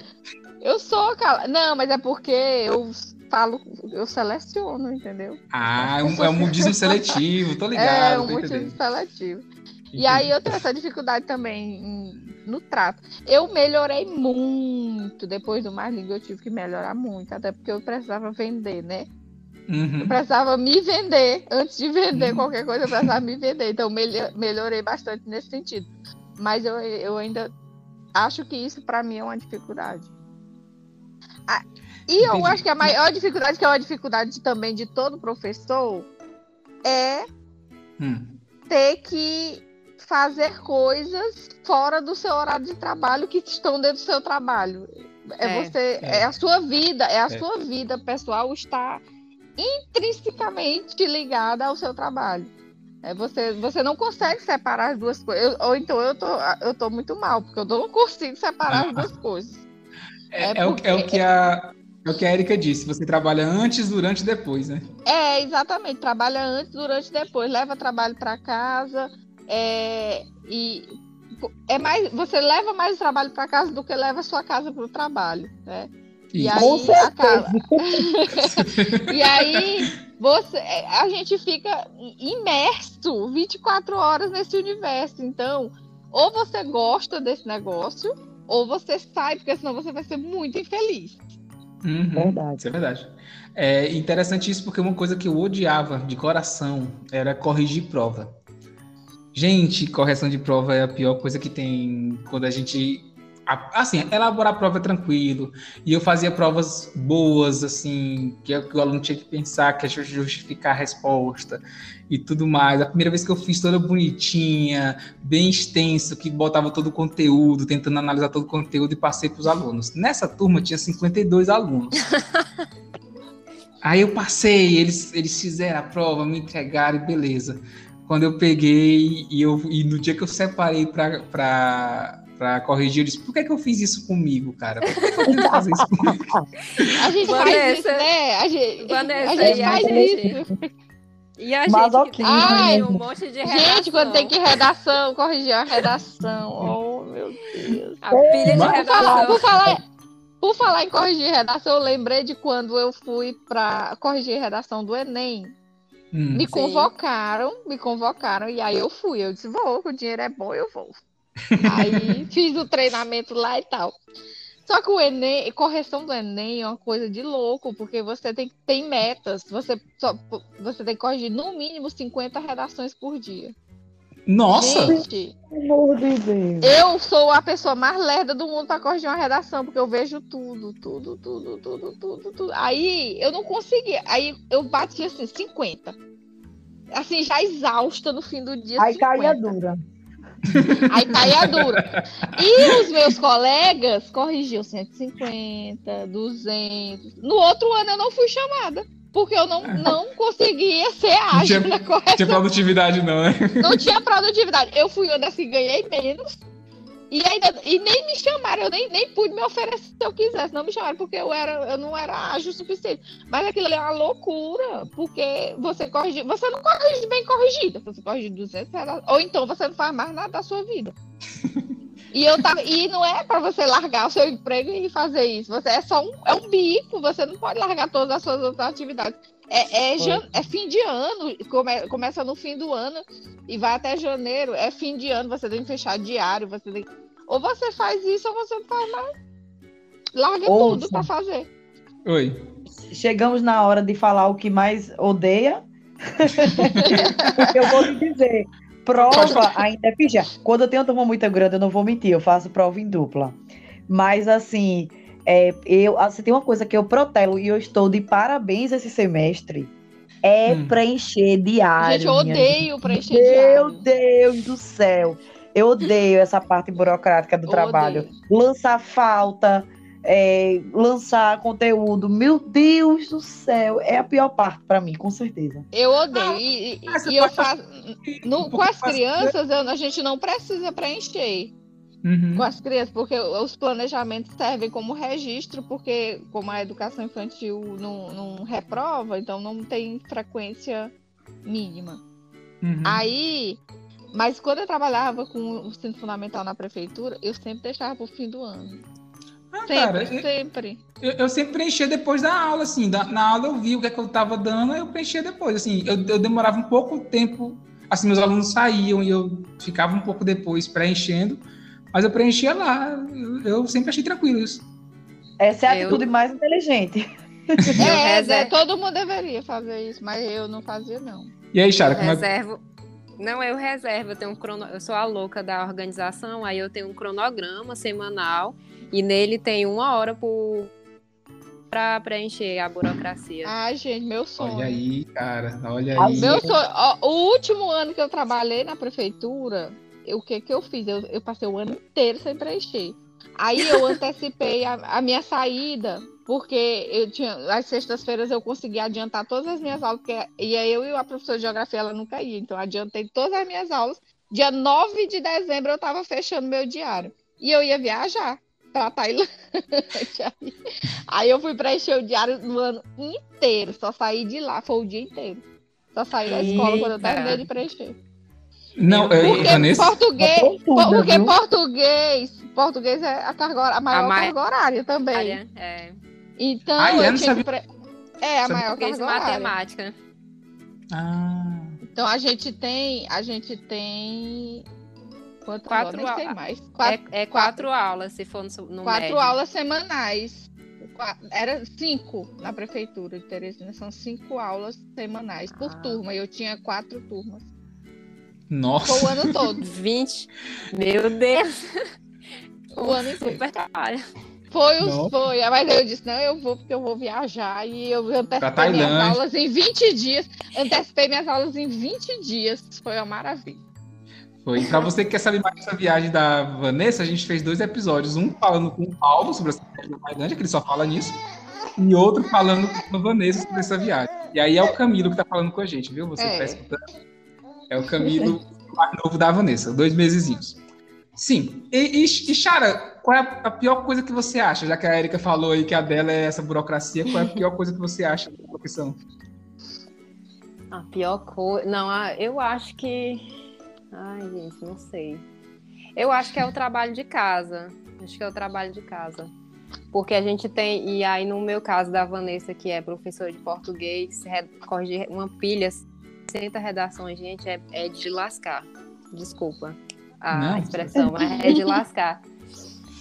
Eu sou calada. Não, mas é porque eu falo, eu seleciono, entendeu? Ah, é um, é um mudismo seletivo, tô ligado. É um mudismo seletivo. Entendi. E aí eu tenho essa dificuldade também no trato. Eu melhorei muito depois do Mais Língua, eu tive que melhorar muito, até porque eu precisava vender, né? Uhum. Eu precisava me vender. Antes de vender uhum. qualquer coisa, eu precisava me vender. Então, melhorei bastante nesse sentido. Mas eu, eu ainda acho que isso, para mim, é uma dificuldade. E eu acho que a maior dificuldade, que é uma dificuldade também de todo professor, é hum. ter que fazer coisas fora do seu horário de trabalho que estão dentro do seu trabalho. É, é você, é. é. a sua vida, é a é. sua vida pessoal está intrinsecamente ligada ao seu trabalho. É, você, você não consegue separar as duas coisas. Eu, ou então eu tô, eu tô muito mal, porque eu não consigo separar as duas [LAUGHS] coisas. É, é, porque... é, o, é o que a, é o que a Erika disse, você trabalha antes, durante e depois, né? É, exatamente. Trabalha antes, durante e depois. Leva trabalho para casa. É, e é mais, você leva mais trabalho para casa do que leva a sua casa para o trabalho, né? E aí, acaba... [LAUGHS] e aí você, a gente fica imerso 24 horas nesse universo. Então, ou você gosta desse negócio, ou você sai, porque senão você vai ser muito infeliz. Uhum, verdade. Isso é verdade. É interessante isso porque uma coisa que eu odiava de coração era corrigir prova. Gente, correção de prova é a pior coisa que tem quando a gente. Assim, elaborar a prova é tranquilo. E eu fazia provas boas, assim, que, o aluno tinha que pensar, que é justificar a resposta e tudo mais. A primeira vez que eu fiz toda bonitinha, bem extenso, que botava todo o conteúdo, tentando analisar todo o conteúdo e passei para os alunos. Nessa turma tinha 52 alunos. [LAUGHS] Aí eu passei, eles, eles fizeram a prova, me entregaram e beleza quando eu peguei e, eu, e no dia que eu separei para para corrigir, eu disse, por que, que eu fiz isso comigo, cara? Por que, que eu fazer isso comigo? [LAUGHS] A gente Vanessa, faz isso, né? A gente, Vanessa, a gente faz a gente... isso. E a gente que Ai, um monte de redação. Gente, quando tem que redação, corrigir a redação. Oh, meu Deus. A pilha de redação. Por falar, por falar em corrigir redação, eu lembrei de quando eu fui para corrigir redação do Enem. Hum, me convocaram, sim. me convocaram, e aí eu fui. Eu disse, vou, o dinheiro é bom, eu vou. Aí fiz o treinamento lá e tal. Só que o Enem, correção do Enem é uma coisa de louco, porque você tem, tem metas. Você, só, você tem que corrigir no mínimo 50 redações por dia. Nossa! Gente, eu sou a pessoa mais lerda do mundo para corrigir uma redação, porque eu vejo tudo, tudo, tudo, tudo, tudo, tudo. Aí eu não conseguia. Aí eu bati assim, 50. Assim, já exausta no fim do dia. Aí 50. caia dura. Aí caia dura. E os meus colegas corrigiam 150, 200. No outro ano eu não fui chamada porque eu não, não conseguia ser ágil não tinha, na correção. Tinha produtividade, não, né? Não tinha produtividade. Eu fui uma das que ganhei menos. E, ainda, e nem me chamaram, eu nem, nem pude me oferecer se eu quisesse, não me chamaram, porque eu, era, eu não era ágil o suficiente. Mas aquilo ali é uma loucura, porque você corrige, você não corrige bem corrigido, você corrige 200 reais, ou então você não faz mais nada da sua vida. [LAUGHS] E eu tava, e não é para você largar o seu emprego e fazer isso. Você é só um, é um bico, você não pode largar todas as suas outras atividades. É, é, jan, é fim de ano, come, começa no fim do ano e vai até janeiro. É fim de ano, você tem que fechar diário, você tem, ou você faz isso ou você não faz mais. Larga Ouça. tudo para fazer. Oi. Chegamos na hora de falar o que mais odeia. eu vou lhe dizer, Prova ainda é pijar. Quando eu tenho uma turma muito grande, eu não vou mentir, eu faço prova em dupla. Mas assim, é, eu, assim, tem uma coisa que eu protelo e eu estou de parabéns esse semestre. É hum. preencher diário. Gente, eu odeio preencher Meu diário. Meu Deus do céu. Eu odeio essa parte burocrática do eu trabalho. Odeio. Lançar falta, é, lançar conteúdo. Meu Deus do céu, é a pior parte para mim, com certeza. Eu odeio. Ah, e, e eu faço. No, com as crianças, eu, a gente não precisa preencher. Uhum. Com as crianças, porque os planejamentos servem como registro, porque como a educação infantil não, não reprova, então não tem frequência mínima. Uhum. Aí, mas quando eu trabalhava com o ensino fundamental na prefeitura, eu sempre deixava para o fim do ano. Ah, sempre, cara, sempre. Eu, eu, sempre preenchia depois da aula, assim. Da, na aula eu vi o que, é que eu estava dando, eu preenchia depois. Assim, eu, eu demorava um pouco tempo. Assim, meus alunos saíam e eu ficava um pouco depois preenchendo, mas eu preenchia lá. Eu, sempre achei tranquilo isso. Essa é a eu... atitude mais inteligente. [LAUGHS] É, é, todo mundo deveria fazer isso, mas eu não fazia, não. E aí, Chara, como é reservo... Não, eu reservo, eu tenho um crono... eu sou a louca da organização, aí eu tenho um cronograma semanal e nele tem uma hora por para preencher a burocracia. Ai, gente, meu sonho. Olha aí, cara. Olha aí. Meu sonho. Ó, o último ano que eu trabalhei na prefeitura, o que que eu fiz? Eu, eu passei o ano inteiro sem preencher. Aí eu antecipei a, a minha saída, porque eu tinha às sextas-feiras eu consegui adiantar todas as minhas aulas, porque ia eu e a professora de geografia ela nunca ia, então adiantei todas as minhas aulas. Dia 9 de dezembro eu estava fechando meu diário. E eu ia viajar para Tailândia. [LAUGHS] Aí- eu fui preencher o diário no ano inteiro, só saí de lá, foi o dia inteiro. Só saí da escola quando eu Eita. terminei de preencher. Não, é, Porque Vanessa, português, Uma profunda, porque viu? português, português é a, carga, a maior mai- carga horária também. Área, é, Então, Ah, eu eu tinha que pre... É, a Sabia maior português carga horária. matemática. Ah, Então a gente tem, a gente tem quanto Quatro agora? Nem sei au- mais. Quatro, é, é quatro aulas, se for no, no quatro médio. aulas semanais. Era cinco na prefeitura de Teresina, são cinco aulas semanais por Ah. turma. E eu tinha quatro turmas. Nossa. Foi o ano todo. 20. Meu Deus, [LAUGHS] O ano inteiro. super trabalho. Foi, os, foi. Mas eu disse, não, eu vou porque eu vou viajar. E eu antecipei minhas aulas em 20 dias. Antecipei minhas aulas em 20 dias. Foi uma maravilha. Foi. Pra você que quer saber mais dessa viagem da Vanessa, a gente fez dois episódios. Um falando com o Paulo sobre essa viagem da Tailândia, que ele só fala nisso. E outro falando com a Vanessa sobre essa viagem. E aí é o Camilo que tá falando com a gente, viu? Você que É. tá escutando. É o mais novo da Vanessa, dois mesezinhos. Sim. E, e, e Chara, qual é a- pior coisa que você acha? Já que a Erika falou aí que a dela é essa burocracia, qual é a pior coisa que você acha da profissão? A pior coisa. Não, eu acho que. Ai, gente, não sei. Eu acho que é o trabalho de casa. Acho que é o trabalho de casa. Porque a gente tem. E aí, no meu caso da Vanessa, que é professora de português, re- corrigir uma pilha, 60 redações, gente, é, é de lascar. Desculpa a Não. expressão, mas é de lascar.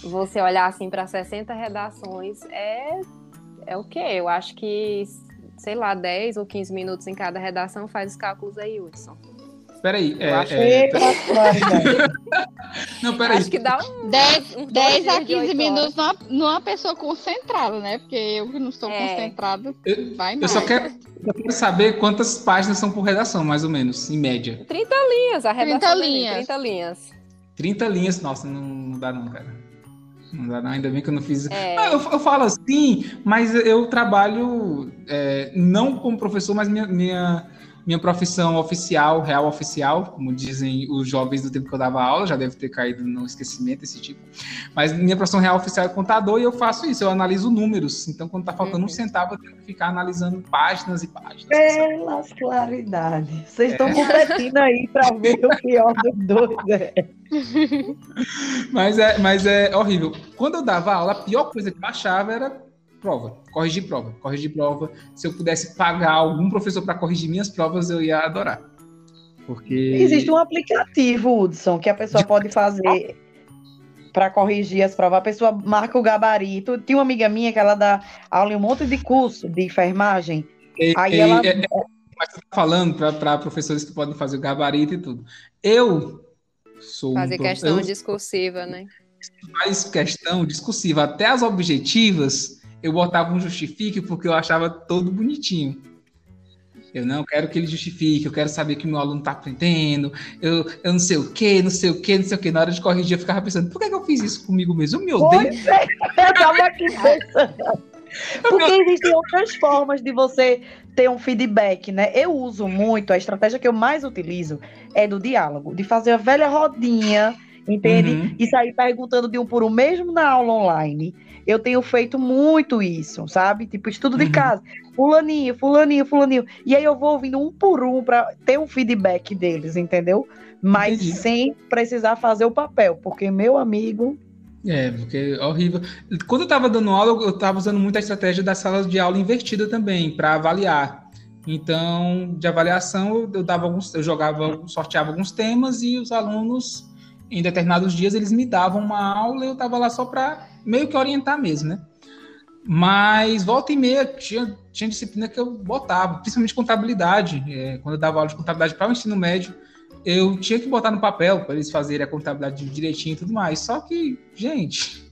Você olhar assim para 60 redações é. É o quê? Eu acho que sei lá, 10 ou 15 minutos em cada redação, faz os cálculos aí, Hudson. Peraí. É, Eu acho é, claridade. [LAUGHS] não, peraí. Acho que dá um. 10, uns 10 dois a dias de 15 oito minutos numa, numa pessoa concentrada, né? Porque eu que não sou É. concentrado, Eu- vai Eu mais. só quero, eu quero saber quantas páginas são por redação, mais ou menos, em média. 30 linhas, a 30 redação tem linhas. 30 linhas. 30 linhas, nossa, não, não dá não, cara. Não dá não, ainda bem que eu não fiz. É. Ah, eu, eu falo assim, mas eu trabalho é, não como professor, mas minha, minha, minha profissão oficial, real oficial, como dizem os jovens do tempo que eu dava aula, já deve ter caído no esquecimento esse tipo. Mas minha profissão real oficial é contador e eu faço isso, eu analiso números. Então, quando tá faltando um Uhum. centavo, eu tenho que ficar analisando páginas e páginas. Pelas claridades. Vocês É. estão competindo aí para ver o pior dos dois. É. [LAUGHS] Mas é, mas é horrível. Quando eu dava aula, a pior coisa que eu achava era prova, corrigir prova, corrigir prova. Se eu pudesse pagar algum professor para corrigir minhas provas, eu ia adorar. Porque Existe um aplicativo, Hudson, que a pessoa pode fazer para corrigir as provas. A pessoa marca o gabarito. Tinha uma amiga minha que ela dá aula em um monte de curso de enfermagem. E- Aí e- ela- é- é- mas você tá falando para professores que podem fazer o gabarito e tudo. Eu sou Fazer um, questão eu discursiva, né? faz questão discursiva, até as objetivas, eu botava um justifique porque eu achava todo bonitinho. Eu não quero que ele justifique, eu quero saber que meu aluno está aprendendo, eu, eu não sei o que, não sei o que, não sei o que. Na hora de corrigir, eu ficava pensando, por que, que eu fiz isso comigo mesmo? Eu me odeio. Pois é, eu tava aqui pensando. Porque existem outras formas de você ter um feedback, né? Eu uso muito, a estratégia que eu mais utilizo é do diálogo, de fazer a velha rodinha, entende? Uhum. E sair perguntando de um por um, mesmo na aula online. Eu tenho feito muito isso, sabe? Tipo, estudo de Uhum. casa. Fulaninho, fulaninho, fulaninho. E aí eu vou ouvindo um por um para ter um feedback deles, entendeu? Mas Entendi. sem precisar fazer o papel, porque meu amigo. É, porque é horrível. Quando eu estava dando aula, eu estava usando muito a estratégia das salas de aula invertida também, para avaliar. Então, de avaliação, eu dava alguns, eu jogava, sorteava alguns temas e os alunos, em determinados dias, eles me davam uma aula e eu estava lá só para meio que orientar mesmo, né? Mas volta e meia tinha, tinha disciplina que eu botava, principalmente contabilidade. É, quando eu dava aula de contabilidade para o ensino médio, eu tinha que botar no papel para eles fazerem a contabilidade direitinho e tudo mais. Só que, gente,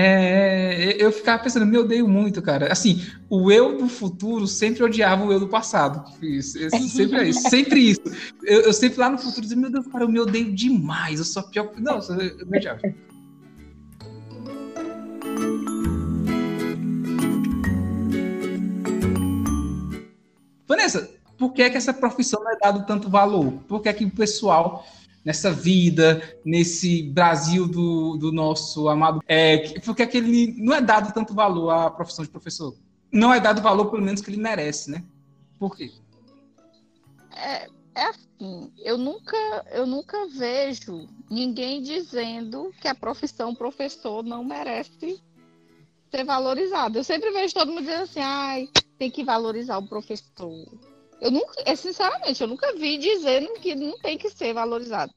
É, eu ficava pensando, me odeio muito, cara. Assim, o eu do futuro sempre odiava o eu do passado. Isso, isso, [LAUGHS] sempre é isso, sempre isso. Eu, eu, sempre lá no futuro dizia, meu Deus, cara, eu me odeio demais, eu sou pior. Não, eu, eu me odiava. Vanessa, por que, é que essa profissão não é dado tanto valor? Por que, é que o pessoal nessa vida, nesse Brasil do, do nosso amado. É, porque aquele não é dado tanto valor à profissão de professor. Não é dado valor, pelo menos, que ele merece, né? Por quê? É, é assim, eu nunca, eu nunca vejo ninguém dizendo que a profissão professor não merece ser valorizada. Eu sempre vejo todo mundo dizendo assim, ai, tem que valorizar o professor. Eu nunca, é, sinceramente, eu nunca vi dizendo que não tem que ser valorizado.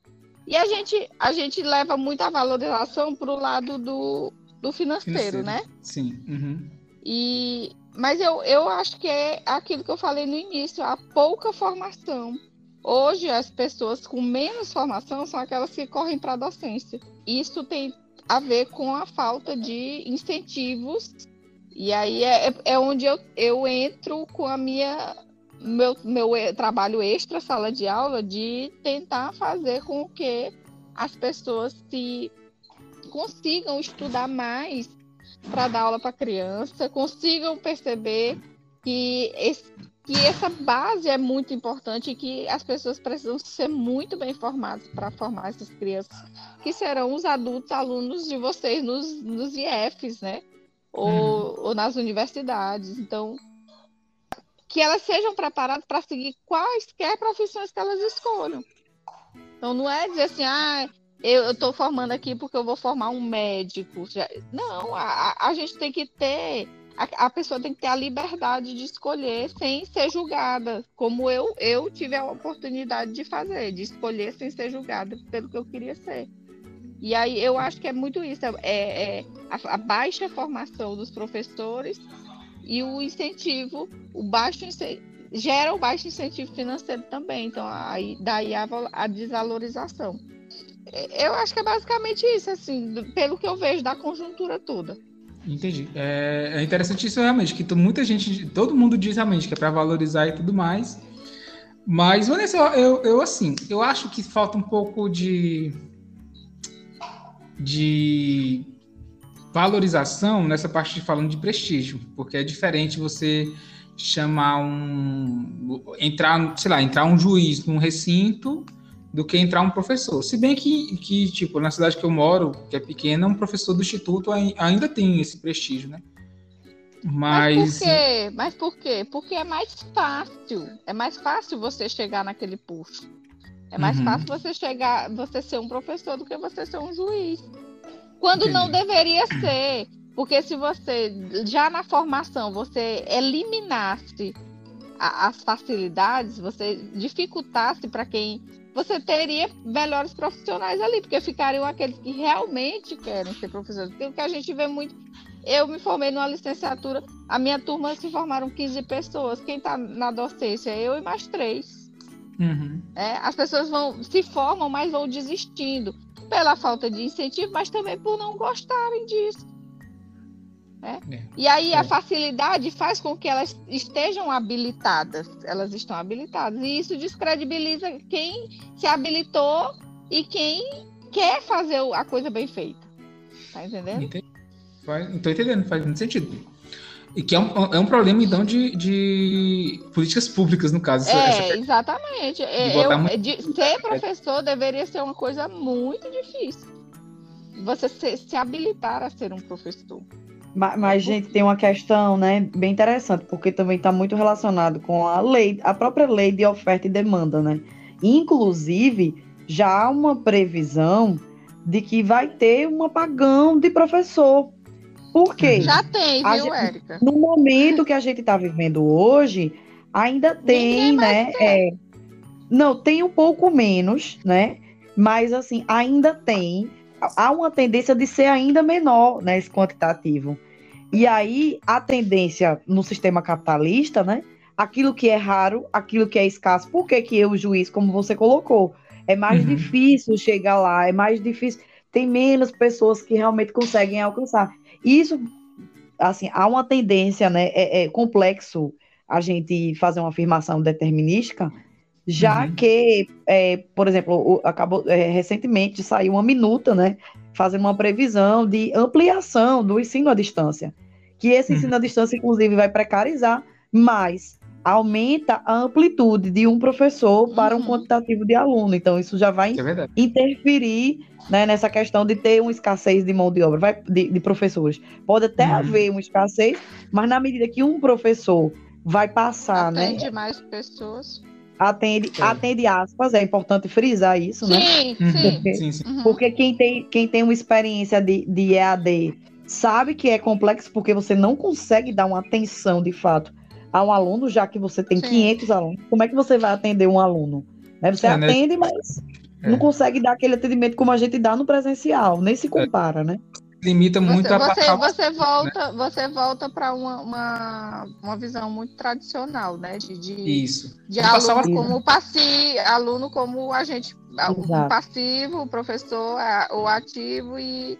E a gente, a gente leva muita valorização para o lado do, do financeiro, financeiro, né? Sim. Uhum. E, mas eu, eu acho que é aquilo que eu falei no início, a pouca formação. Hoje, as pessoas com menos formação são aquelas que correm para a docência. Isso tem a ver com a falta de incentivos. E aí é, é onde eu, eu entro com a minha meu, meu trabalho extra sala de aula de tentar fazer com que as pessoas se consigam estudar mais para dar aula para criança, consigam perceber que, esse, que essa base é muito importante e que as pessoas precisam ser muito bem formadas para formar essas crianças, que serão os adultos alunos de vocês nos, nos IFs, né? Ou, uhum. ou nas universidades. Então, que elas sejam preparadas para seguir quaisquer profissões que elas escolham. Então não é dizer assim, ah, eu estou formando aqui porque eu vou formar um médico. Não, a, a gente tem que ter, a, a, pessoa tem que ter a liberdade de escolher sem ser julgada, como eu, eu tive a oportunidade de fazer, de escolher sem ser julgada pelo que eu queria ser. E aí eu acho que é muito isso, é, é a, a baixa formação dos professores e o incentivo, o baixo gera o baixo incentivo financeiro também, então aí daí a, a desvalorização. É, eu acho que é basicamente isso, assim, pelo que eu vejo da conjuntura toda. Entendi. É, é interessante isso realmente, que muita gente, todo mundo diz realmente que é para valorizar e tudo mais. Mas, Vanessa, eu, eu assim, eu acho que falta um pouco de de valorização nessa parte de falando de prestígio, porque é diferente você chamar um entrar, sei lá, entrar um juiz num recinto do que entrar um professor. Se bem que, que tipo, na cidade que eu moro, que é pequena, um professor do instituto ainda tem esse prestígio, né? Mas... Mas por quê? Mas por quê? Porque é mais fácil. É mais fácil você chegar naquele posto. É mais uhum. fácil você chegar, você ser um professor do que você ser um juiz. Quando Entendi. não deveria ser. Porque se você, já na formação, você eliminasse a, as facilidades, você dificultasse para quem. Você teria melhores profissionais ali, porque ficariam aqueles que realmente querem ser professores. Porque o que a gente vê muito. Eu me formei numa licenciatura, a minha turma se formaram 15 pessoas. Quem está na docência? Eu e mais três. Uhum. É, as pessoas vão se formam, mas vão desistindo pela falta de incentivo, mas também por não gostarem disso. Né? É. E aí a é. facilidade faz com que elas estejam habilitadas, elas estão habilitadas, e isso descredibiliza quem se habilitou e quem quer fazer a coisa bem feita. Tá entendendo? Entendi. Faz, tô entendendo, faz muito sentido. E que é um, é um problema, então, de, de políticas públicas, no caso. É, essa, exatamente. De é, eu, muito... de ser [LAUGHS] professor deveria ser uma coisa muito difícil. Você se, se habilitar a ser um professor. Mas, mas, gente, tem uma questão, né, bem interessante, porque também está muito relacionado com a lei, a própria lei de oferta e demanda, né? Inclusive, já há uma previsão de que vai ter um apagão de professor por quê? Já tem, viu, gente, Érica? No momento que a gente está vivendo hoje, ainda tem, né? É, não, tem um pouco menos, né? Mas assim, ainda tem. Há uma tendência de ser ainda menor, né? Esse quantitativo. E aí, a tendência no sistema capitalista, né? Aquilo que é raro, aquilo que é escasso. Por que, que eu, juiz, como você colocou, é mais uhum. difícil chegar lá, é mais difícil, tem menos pessoas que realmente conseguem alcançar. Isso, assim, há uma tendência, né? É, é complexo a gente fazer uma afirmação determinística, já uhum. que, é, por exemplo, acabou é, recentemente saiu uma minuta, né, fazendo uma previsão de ampliação do ensino à distância, que esse uhum. ensino à distância, inclusive, vai precarizar mais aumenta a amplitude de um professor para um uhum. quantitativo de aluno. Então, isso já vai é interferir né, nessa questão de ter uma escassez de mão de obra, vai, de, de professores. Pode até uhum. haver uma escassez, mas na medida que um professor vai passar, né? Atende né? mais pessoas. Atende, atende aspas, é importante frisar isso, sim, né? Sim, porque, sim. sim. Uhum. Porque quem tem, quem tem uma experiência de, de EAD sabe que é complexo porque você não consegue dar uma atenção de fato a um aluno, já que você tem Sim. 500 alunos. Como é que você vai atender um aluno? Né? Você é, né? atende, né? mas é. não consegue dar aquele atendimento como a gente dá no presencial, nem se compara, né? Limita muito você, a você, você volta, né? você volta para uma, uma, uma, visão muito tradicional, né? De, de, Isso. De aluno como passivo, aluno como agente um passivo, o professor, o ativo e,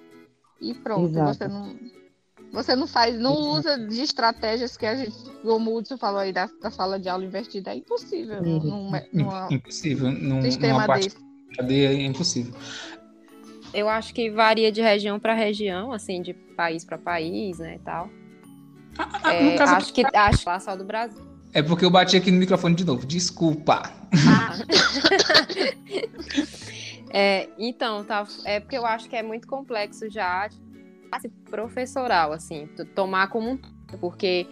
e pronto. Exato. Você não você não faz, não usa de estratégias que a gente, como o Hudson falou aí da, da sala de aula invertida, é impossível. Num, numa, impossível. Num, sistema numa desse. Cadeia é impossível. Eu acho que varia de região para região, assim, de país para país, né, e tal. Ah, ah é, caso, acho que acho lá só do Brasil. É porque eu bati aqui no microfone de novo. Desculpa. Ah. [LAUGHS] é, então, tá. É porque eu acho que é muito complexo já classe professoral, assim, tomar como um porque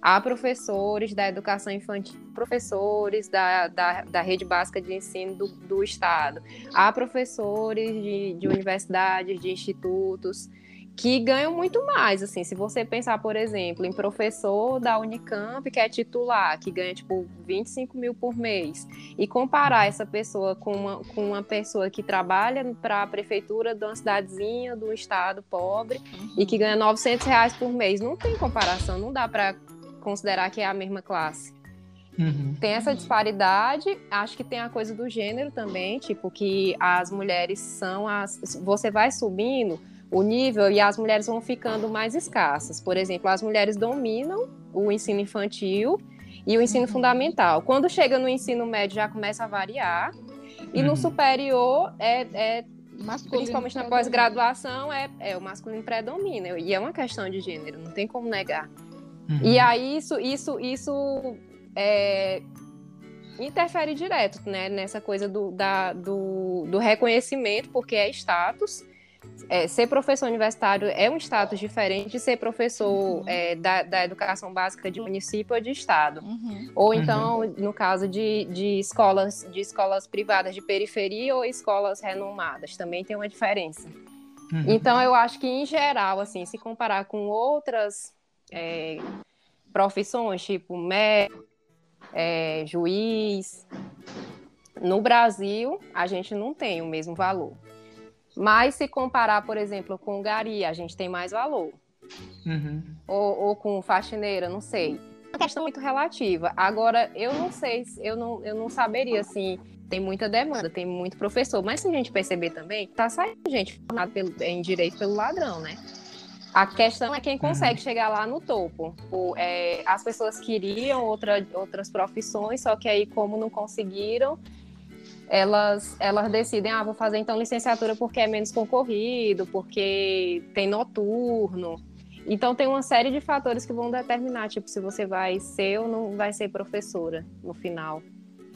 há professores da educação infantil, professores da, da, da rede básica de ensino do, do Estado, há professores de, de universidades, de institutos, que ganham muito mais, assim, se você pensar, por exemplo, em professor da Unicamp que é titular, que ganha, tipo, 25 mil por mês, e comparar essa pessoa com uma, com uma pessoa que trabalha para a prefeitura de uma cidadezinha, do estado pobre, uhum. e que ganha 900 reais por mês, não tem comparação, não dá para considerar que é a mesma classe. Uhum. Tem essa disparidade, acho que tem a coisa do gênero também, tipo, que as mulheres são as. Você vai subindo, o nível e as mulheres vão ficando mais escassas. Por exemplo, as mulheres dominam o ensino infantil e o ensino uhum. fundamental. Quando chega no ensino médio já começa a variar e uhum. no superior é, é principalmente na pós-graduação é, é o masculino predomina e é uma questão de gênero, não tem como negar. Uhum. E aí isso isso isso é, interfere direto né, nessa coisa do, da, do, do reconhecimento, porque é status, é, ser professor universitário é um status diferente de ser professor uhum. é, da, da, educação básica de município ou de estado. Uhum. Ou então, uhum. no caso de, de, escolas, de escolas privadas de periferia ou escolas renomadas, também tem uma diferença. Uhum. Então, eu acho que, em geral, assim, se comparar com outras é, profissões, tipo médico, é, juiz, no Brasil, a gente não tem o mesmo valor. Mas se comparar, por exemplo, com Gari, a gente tem mais valor. Uhum. Ou, ou, com faxineira, não sei. É uma questão muito relativa. Agora, eu não sei, eu não, eu não saberia, assim, tem muita demanda, tem muito professor. Mas se a gente perceber também, tá saindo gente formada pelo, em direito pelo ladrão, né? A questão é quem consegue uhum. chegar lá no topo. O, é, as pessoas queriam outra, outras profissões, só que aí, como não conseguiram, elas, elas decidem, ah, vou fazer então licenciatura porque é menos concorrido, porque tem noturno. Então tem uma série de fatores que vão determinar, tipo, se você vai ser ou não vai ser professora no final.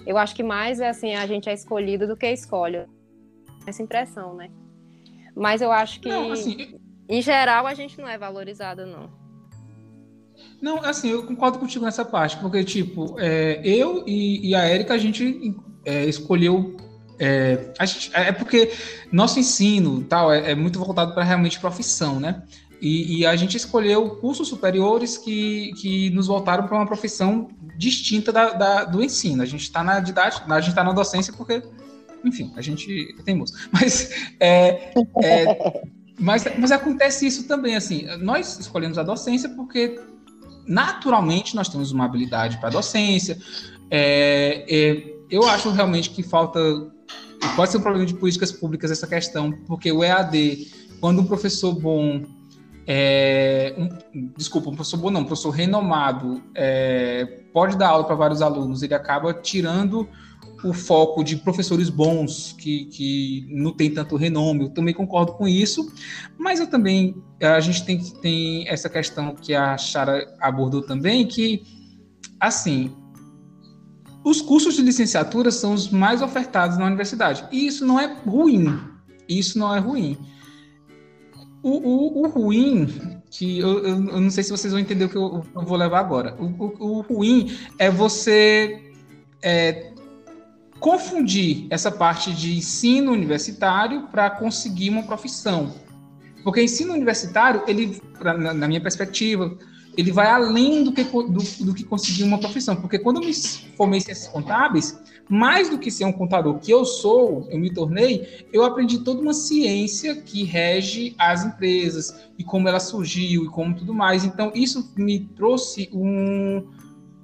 Eu acho que mais é assim, a gente é escolhido do que escolhe. Essa impressão, né? Mas eu acho que, não, assim, em geral, a gente não é valorizada, não. Não, assim, eu concordo contigo nessa parte, porque, tipo, é, eu e, e a Érica, a gente é, escolheu. É, gente, é porque nosso ensino tal é, é muito voltado para realmente profissão, né? E, e, a gente escolheu cursos superiores que, que nos voltaram para uma profissão distinta da, da, do ensino. A gente está na didática, a gente está na docência porque, enfim, a gente tem música. [LAUGHS] Mas, é, é, mas, mas acontece isso também, assim, nós escolhemos a docência porque naturalmente nós temos uma habilidade para a docência, é, é eu acho realmente que falta. Pode ser um problema de políticas públicas essa questão, porque o EAD, quando um professor bom é, um, desculpa, um professor bom não, um professor renomado é, pode dar aula para vários alunos, ele acaba tirando o foco de professores bons que, que não tem tanto renome. Eu também concordo com isso, mas eu também a gente tem, tem essa questão que a Chara abordou também, que assim os cursos de licenciatura são os mais ofertados na universidade. E isso não é ruim. Isso não é ruim. O, o, o ruim, que eu, eu, não sei se vocês vão entender o que eu, eu vou levar agora. O, o, o ruim é você é, confundir essa parte de ensino universitário para conseguir uma profissão. Porque ensino universitário, ele, na, na minha perspectiva, ele vai além do que, do, do, que conseguir uma profissão. Porque quando eu me formei em ciências contábeis, mais do que ser um contador que eu sou, eu me tornei, eu aprendi toda uma ciência que rege as empresas e como ela surgiu e como tudo mais. Então, isso me trouxe um,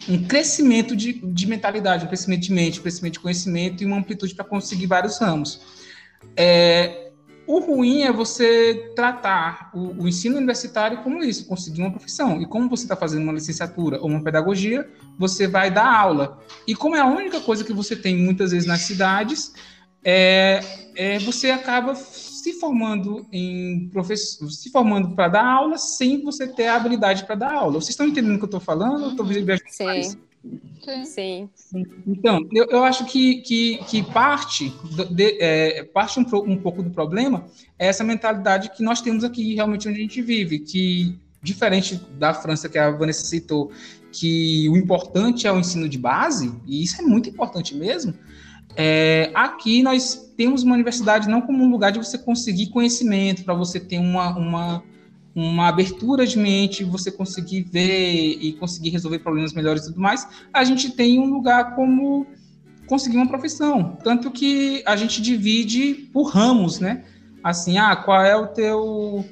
um crescimento de, de mentalidade, um crescimento de mente, um crescimento de conhecimento e uma amplitude para conseguir vários ramos. É, o ruim é você tratar o, o, ensino universitário como isso, conseguir uma profissão. E como você está fazendo uma licenciatura ou uma pedagogia, você vai dar aula. E como é a única coisa que você tem muitas vezes nas cidades, é, é você acaba se formando em professor, se formando para dar aula sem você ter a habilidade para dar aula. Vocês estão entendendo o que eu estou falando? Estou viajando Sim. Sim. Então, eu, eu acho que, que, que parte, de, é, parte um, um, pouco do problema é essa mentalidade que nós temos aqui, realmente, onde a gente vive, que, diferente da França, que a Vanessa citou, que o importante é o ensino de base, e isso é muito importante mesmo, é, aqui nós temos uma universidade não como um lugar de você conseguir conhecimento, para você ter uma, uma uma abertura de mente, você conseguir ver e conseguir resolver problemas melhores e tudo mais, a gente tem um lugar como conseguir uma profissão. Tanto que a gente divide por ramos, né? Assim, ah, qual é o teu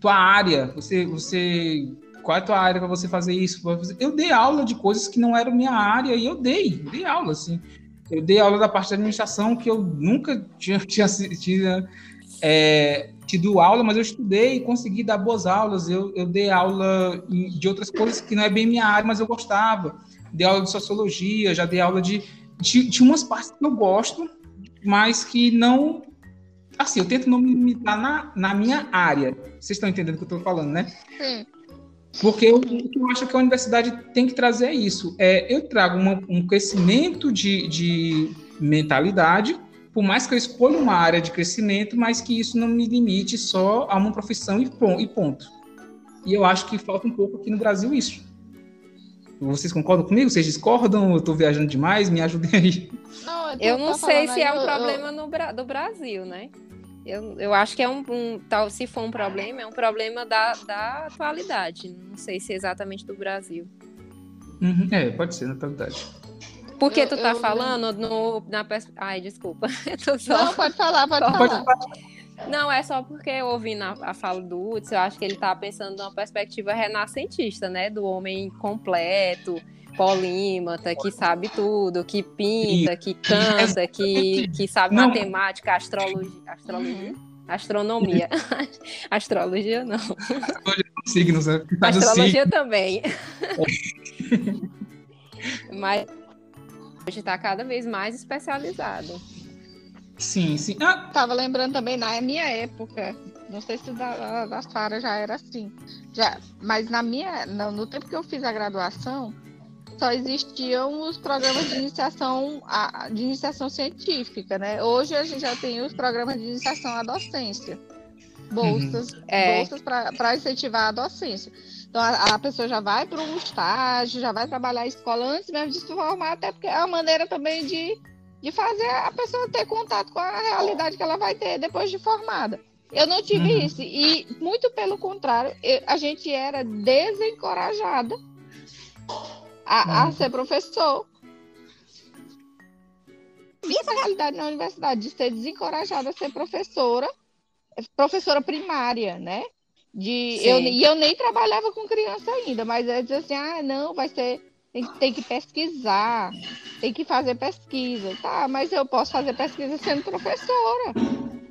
tua área? Você você qual é a tua área para você fazer isso? Eu dei aula de coisas que não eram minha área e eu dei, eu dei aula assim. Eu dei aula da parte da administração que eu nunca tinha, [LAUGHS] tinha, tinha é, tido aula, mas eu estudei e consegui dar boas aulas. Eu, eu dei aula de outras coisas que não é bem minha área, mas eu gostava. Dei aula de sociologia, já dei aula de, de, de umas partes que eu gosto, mas que não. Assim, eu tento não me limitar na, na minha área. Vocês estão entendendo o que eu estou falando, né? Sim. Porque eu, eu acho que a universidade tem que trazer é isso. É, eu trago uma, um crescimento de, de mentalidade, por mais que eu escolha uma área de crescimento, mas que isso não me limite só a uma profissão e ponto. E eu acho que falta um pouco aqui no Brasil isso. Vocês concordam comigo? Vocês discordam? Eu estou viajando demais? Me ajudem aí. Não, eu, eu não sei se é um eu, problema eu... no, do Brasil, né? Eu, eu acho que é um, um, tal, se for um problema, é um problema da, da atualidade. Não sei se é exatamente do Brasil. Uhum, é, pode ser na atualidade. Porque eu, tu tá eu... falando no, na pers... Ai, desculpa. [LAUGHS] Só... Não, pode falar, pode falar. Não, é só porque eu ouvi na, a fala do Hudson, eu acho que ele tá pensando numa perspectiva renascentista, né? Do homem completo, polímata, que sabe tudo, que pinta, que canta, que, que sabe não. matemática, astrologia. Astrologia? Astronomia. [LAUGHS] Astrologia não. Signos, né? Astrologia também. [LAUGHS] Mas Hoje está cada vez mais especializado. Sim, sim. Ah. Tava lembrando também na minha época, não sei se da, da Sara já era assim, já, mas na minha, no, no, tempo que eu fiz a graduação, só existiam os programas de iniciação, a, de iniciação científica, né? Hoje a gente já tem os programas de iniciação à docência, bolsas, uhum. é. bolsas para incentivar a docência. Então a, a pessoa já vai para um estágio, já vai trabalhar a escola antes mesmo de se formar, até porque é uma maneira também de, de fazer a pessoa ter contato com a realidade que ela vai ter depois de formada. Eu não tive uhum. isso. E, muito pelo contrário, eu, a gente era desencorajada a, uhum. a ser professor. Vi essa realidade na universidade, de ser desencorajada a ser professora, professora primária, né? De, eu, e eu nem trabalhava com criança ainda, mas é dizer assim, ah, não, vai ser. Tem, tem que pesquisar, tem que fazer pesquisa. Tá, mas eu posso fazer pesquisa sendo professora.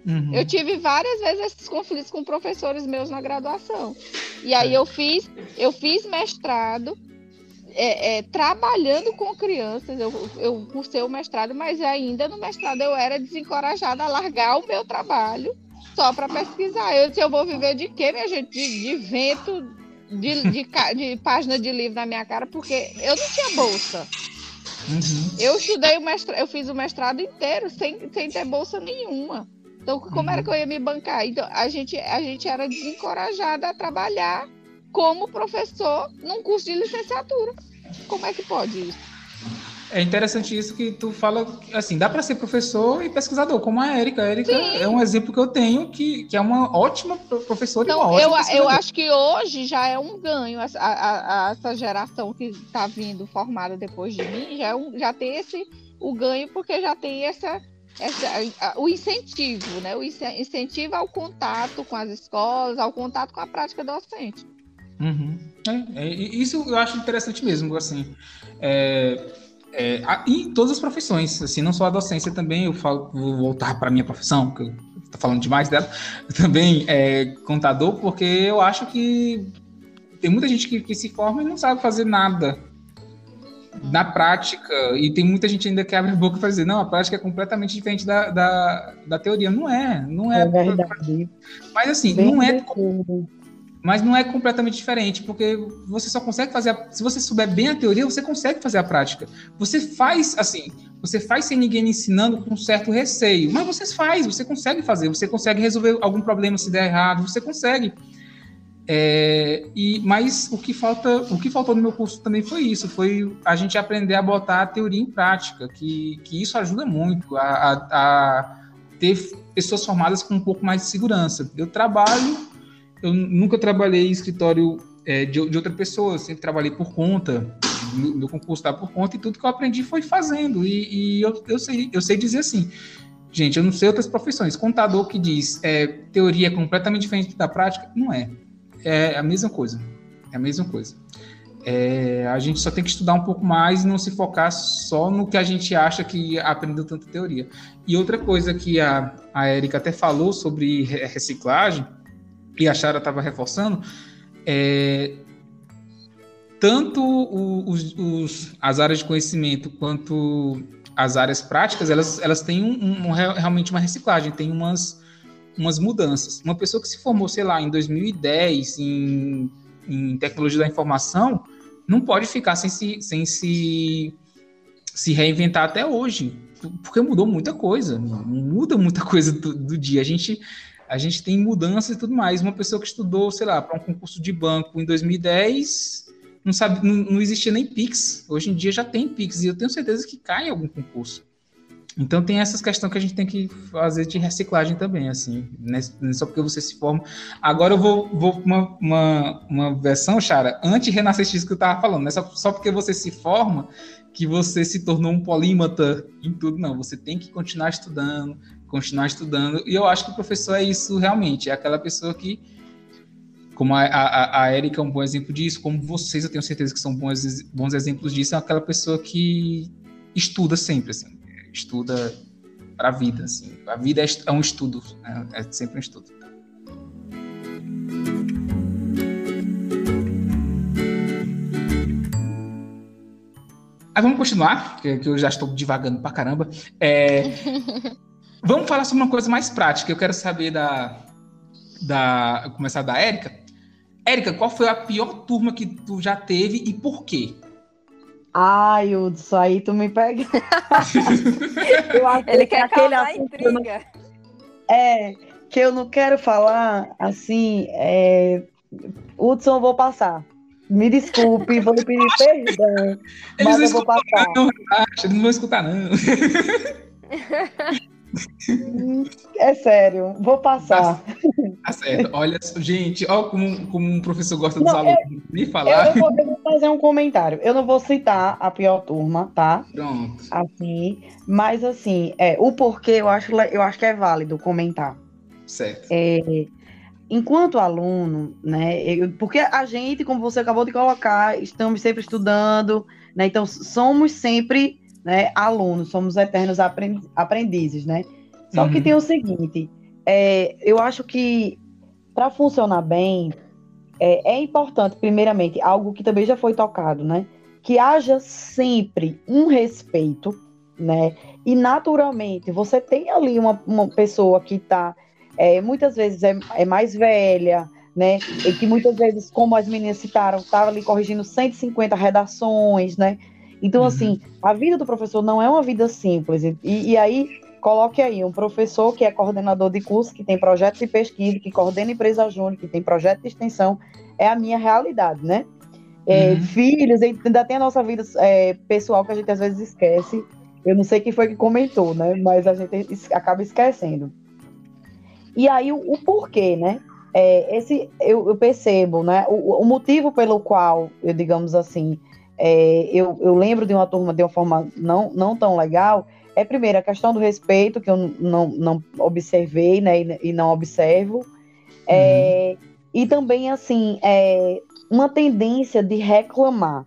Uhum. Eu tive várias vezes esses conflitos com professores meus na graduação. E aí eu fiz, eu fiz mestrado é, é, trabalhando com crianças. Eu, eu cursei o mestrado, mas ainda no mestrado eu era desencorajada a largar o meu trabalho só para pesquisar. Eu disse, eu vou viver de quê, minha gente? De, de vento, de, de, de, página de livro na minha cara, porque eu não tinha bolsa. Uhum. Eu estudei o mestrado, eu fiz o mestrado inteiro sem, sem ter bolsa nenhuma. Então, como uhum. era que eu ia me bancar? Então, a gente, a gente era desencorajada a trabalhar como professor num curso de licenciatura. Como é que pode isso? É interessante isso que tu fala, assim, dá para ser professor e pesquisador, como a Érica. A Érica é um exemplo que eu tenho, que, que é uma ótima professora então, e uma ótima eu, eu acho que hoje já é um ganho, a, a, a essa geração que está vindo formada depois de mim, já, é um, já tem esse, o ganho, porque já tem essa, essa, o incentivo, né? O incentivo ao contato com as escolas, ao contato com a prática docente. Uhum. É, é, isso eu acho interessante mesmo, assim. É, é, em todas as profissões, assim, não só a docência também, eu falo, vou voltar para minha profissão, que eu estou falando demais dela, [LAUGHS] também é contador, porque eu acho que tem muita gente que, que se forma e não sabe fazer nada na prática, e tem muita gente ainda que abre a boca e faz dizer, não, a prática é completamente diferente da, da, da teoria. Não é, não é. É verdade. Mas assim, Bem não é. Mas não é completamente diferente, porque você só consegue fazer. A, se você souber bem a teoria, você consegue fazer a prática. Você faz assim, você faz sem ninguém ensinando com certo receio, mas você faz, você consegue fazer, você consegue resolver algum problema se der errado, você consegue. É, e mas o que falta, o que faltou no meu curso também foi isso, foi a gente aprender a botar a teoria em prática, que, que isso ajuda muito a, a, a ter pessoas formadas com um pouco mais de segurança. Eu trabalho eu nunca trabalhei em escritório é, de, de, outra pessoa, sempre trabalhei por conta, meu, concurso estava por conta, e tudo que eu aprendi foi fazendo. E, e eu, eu, sei, eu sei dizer assim, gente, eu não sei outras profissões. Contador que diz é, teoria é completamente diferente da prática, não é. É a mesma coisa. É a mesma coisa. É, a gente só tem que estudar um pouco mais e não se focar só no que a gente acha que aprendeu tanta teoria. E outra coisa que a, a Erika até falou sobre reciclagem, e a Chara estava reforçando, é, tanto o, os, os, as áreas de conhecimento quanto as áreas práticas, elas, elas têm um, um, realmente uma reciclagem, tem umas, umas mudanças. Uma pessoa que se formou, sei lá, em 2010 em, em tecnologia da informação, não pode ficar sem se, sem se, se reinventar até hoje, porque mudou muita coisa, muda muita coisa do, do dia. A gente a gente tem mudanças e tudo mais. Uma pessoa que estudou, sei lá, para um concurso de banco em 2010, não sabe, não, não, existia nem Pix. Hoje em dia já tem Pix e eu tenho certeza que cai algum concurso. Então tem essas questões que a gente tem que fazer de reciclagem também, assim, né? só porque você se forma. Agora eu vou, vou uma, uma, uma versão, Chara, anti-renascentista que eu estava falando, não é só, só porque você se forma que você se tornou um polímata em tudo, não. Você tem que continuar estudando, continuar estudando. E eu acho que o professor é isso realmente, é aquela pessoa que, como a, a, a Erika é um bom exemplo disso, como vocês eu tenho certeza que são bons, bons exemplos disso, é aquela pessoa que estuda sempre, assim, estuda para a vida, assim. A vida é, é um estudo, né? é sempre um estudo. Aí vamos continuar, que, eu já estou divagando pra caramba. É, [LAUGHS] Vamos falar sobre uma coisa mais prática. Eu quero saber da. da começar da Érica. Érica, qual foi a pior turma que tu já teve e por quê? Ai, Hudson, aí tu me pega. [LAUGHS] Ele quer aquele assunto intriga. Não... É, que eu não quero falar, assim, é... Hudson, eu vou passar. Me desculpe, vou lhe [LAUGHS] pedir perdão, mas eu vou passar. Não, relaxa, não vou escutar, não. [LAUGHS] [LAUGHS] É sério, vou passar. Tá, tá certo. Olha, gente, olha como, como um professor gosta dos não, alunos. Eu, Me falar. Eu, vou, fazer um comentário. Eu não vou citar a pior turma, tá? Pronto. Assim, mas assim, é, o porquê eu acho, eu acho que é válido comentar. Certo. É, enquanto aluno, né? Eu, porque a gente, como você acabou de colocar, estamos sempre estudando, né? Então somos sempre né, alunos, somos eternos aprendizes, né? Só uhum. que tem o seguinte, é, eu acho que para funcionar bem, é, é, importante, primeiramente, algo que também já foi tocado, né? Que haja sempre um respeito, né? E naturalmente, você tem ali uma, uma pessoa que está, é, muitas vezes é, é, mais velha, né? E que muitas vezes, como as meninas citaram, estava tá ali corrigindo 150 redações, né? Então, uhum. assim, a vida do professor não é uma vida simples. E, e aí, coloque aí um professor que é coordenador de curso, que tem projetos de pesquisa, que coordena empresa júnior, que tem projeto de extensão, é a minha realidade, né? É, uhum. Filhos, ainda tem a nossa vida é, pessoal que a gente às vezes esquece. Eu não sei quem foi que comentou, né? Mas a gente acaba esquecendo. E aí o, o porquê, né? É, esse eu, eu, percebo, né? O, o, motivo pelo qual, eu digamos assim, é, eu, eu lembro de uma turma de uma forma não, não tão legal, é, primeiro, a questão do respeito, que eu não, não observei, né, e, e não observo. É, uhum. E também, assim, é, uma tendência de reclamar.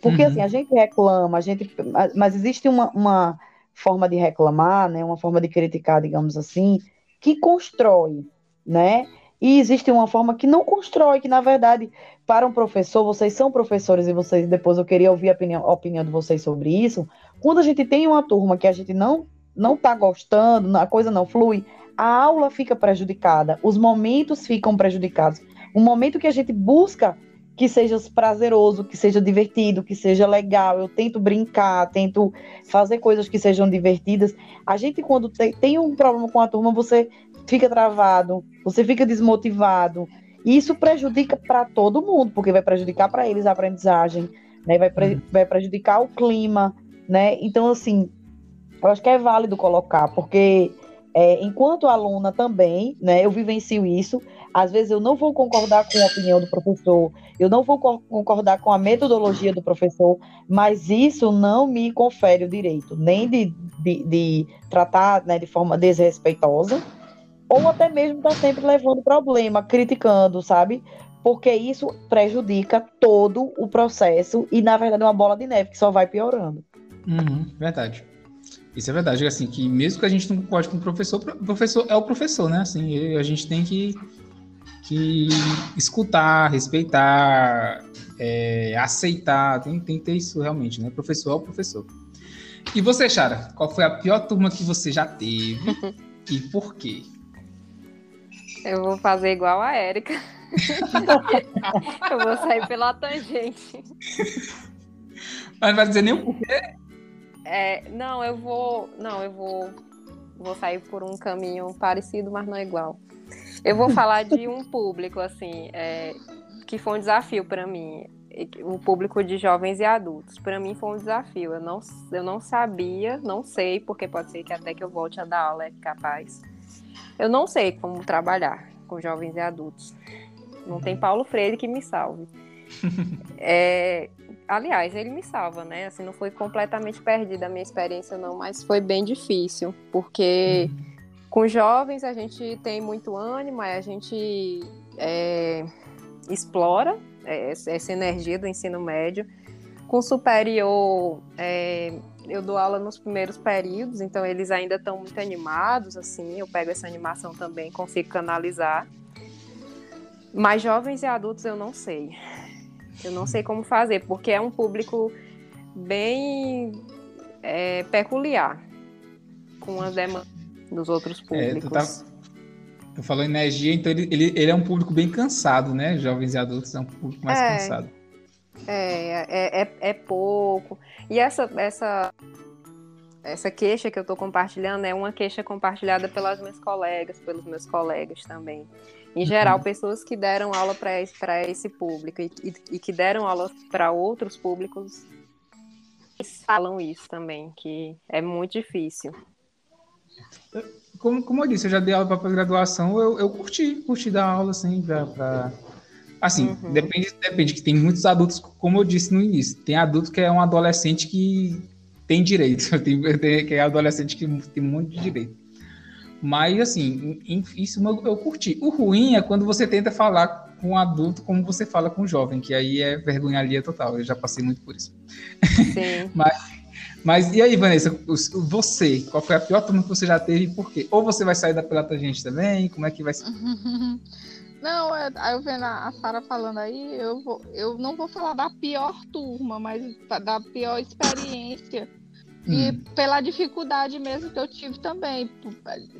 Porque, uhum. assim, a gente reclama, a gente, mas existe uma, uma forma de reclamar, né, uma forma de criticar, digamos assim, que constrói, né? E existe uma forma que não constrói, que na verdade, para um professor, vocês são professores e vocês, depois eu queria ouvir a opinião, a opinião de vocês sobre isso. Quando a gente tem uma turma que a gente não não está gostando, a coisa não flui, a aula fica prejudicada, os momentos ficam prejudicados. O momento que a gente busca que seja prazeroso, que seja divertido, que seja legal, eu tento brincar, tento fazer coisas que sejam divertidas. A gente, quando tem, tem um problema com a turma, você fica travado, você fica desmotivado. E isso prejudica para todo mundo, porque vai prejudicar para eles a aprendizagem, né? vai, pre uhum. vai prejudicar o clima, né? Então, assim, eu acho que é válido colocar, porque é, enquanto aluna também, né, eu vivencio isso. Às vezes eu não vou concordar com a opinião do professor, eu não vou concordar com a metodologia do professor, mas isso não me confere o direito nem de, de, de tratar né, de forma desrespeitosa, ou até mesmo estar tá sempre levando problema, criticando, sabe? Porque isso prejudica todo o processo e, na verdade, é uma bola de neve que só vai piorando. Uhum, verdade. Isso é verdade, assim, que mesmo que a gente não concorde com o professor, o professor é o professor, né? Assim, a gente tem que, que escutar, respeitar, é, aceitar, tem, tem que ter isso realmente, né? O professor é o professor. E você, Chara, qual foi a pior turma que você já teve [LAUGHS] e por quê? Eu vou fazer igual a Érica. [LAUGHS] eu vou sair pela tangente. Mas não vai dizer nem o porquê? É, não, eu vou. Não, eu vou. Vou sair por um caminho parecido, mas não igual. Eu vou falar de um público, assim, é, que foi um desafio para mim. O público de jovens e adultos. Para mim foi um desafio. Eu não, eu não sabia, não sei, porque pode ser que até que eu volte a dar aula é capaz. Eu não sei como trabalhar com jovens e adultos. Não tem Paulo Freire que me salve. [LAUGHS] É, aliás, ele me salva, né? Assim, não foi completamente perdida a minha experiência, não, mas foi bem difícil, porque uhum. com jovens a gente tem muito ânimo, a gente é, explora é, essa energia do ensino médio. Com superior, é, eu dou aula nos primeiros períodos, então eles ainda estão muito animados, assim, eu pego essa animação também, consigo canalizar. Mas jovens e adultos eu não sei. Eu não sei como fazer, porque é um público bem é, peculiar com as demandas dos outros públicos. É, tá, tu falou energia, então ele, ele, ele, é um público bem cansado, né? Jovens e adultos é um público mais é, cansado. É, é, é, é pouco. E essa, essa, essa queixa que eu estou compartilhando é uma queixa compartilhada pelas minhas colegas, pelos meus colegas também. Em geral, uhum. pessoas que deram aula para esse, público e, e, e que deram aula para outros públicos falam isso também, que é muito difícil. Como, como eu disse, eu já dei aula para graduação, eu, eu curti, curti dar aula assim, para. Assim, uhum. depende, depende, que tem muitos adultos, como eu disse no início, tem adulto que é um adolescente que tem direito, [LAUGHS] tem, tem, que é adolescente que tem muito de direito. Mas, assim, isso eu curti. O ruim é quando você tenta falar com um adulto como você fala com um jovem, que aí é vergonha alheia total. Eu já passei muito por isso. Sim. [LAUGHS] mas, Mas e aí, Vanessa, você, qual foi a pior turma que você já teve e por quê? Ou você vai sair da pelota gente também? Como é que vai ser? [LAUGHS] Não, é, eu vendo a Sara falando aí, eu, vou, eu não vou falar da pior turma, mas da pior experiência. Hum. E pela dificuldade mesmo que eu tive também,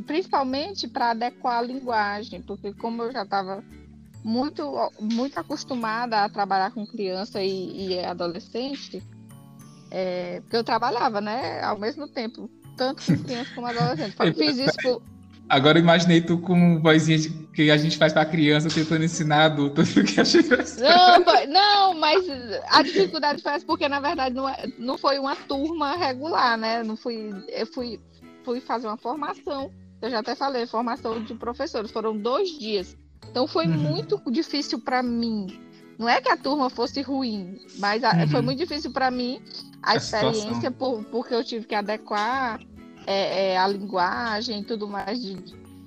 principalmente para adequar a linguagem, porque como eu já estava muito, muito acostumada a trabalhar com criança e, e adolescente, é, porque eu trabalhava, né, ao mesmo tempo, tanto com [LAUGHS] criança como adolescente. Fiz isso por, Agora imaginei tu com vozinha que a gente faz pra criança tentando ensinar adulto. [LAUGHS] Que achei não, não, mas a dificuldade foi essa porque, na verdade, não, é, não foi uma turma regular, né? Não fui, eu fui, fui fazer uma formação. Eu já até falei, formação de professores. Foram dois dias. Então foi uhum. muito difícil para mim. Não é que a turma fosse ruim, mas a, uhum. foi muito difícil para mim a, a experiência, por, porque eu tive que adequar é, é, a linguagem e tudo mais de,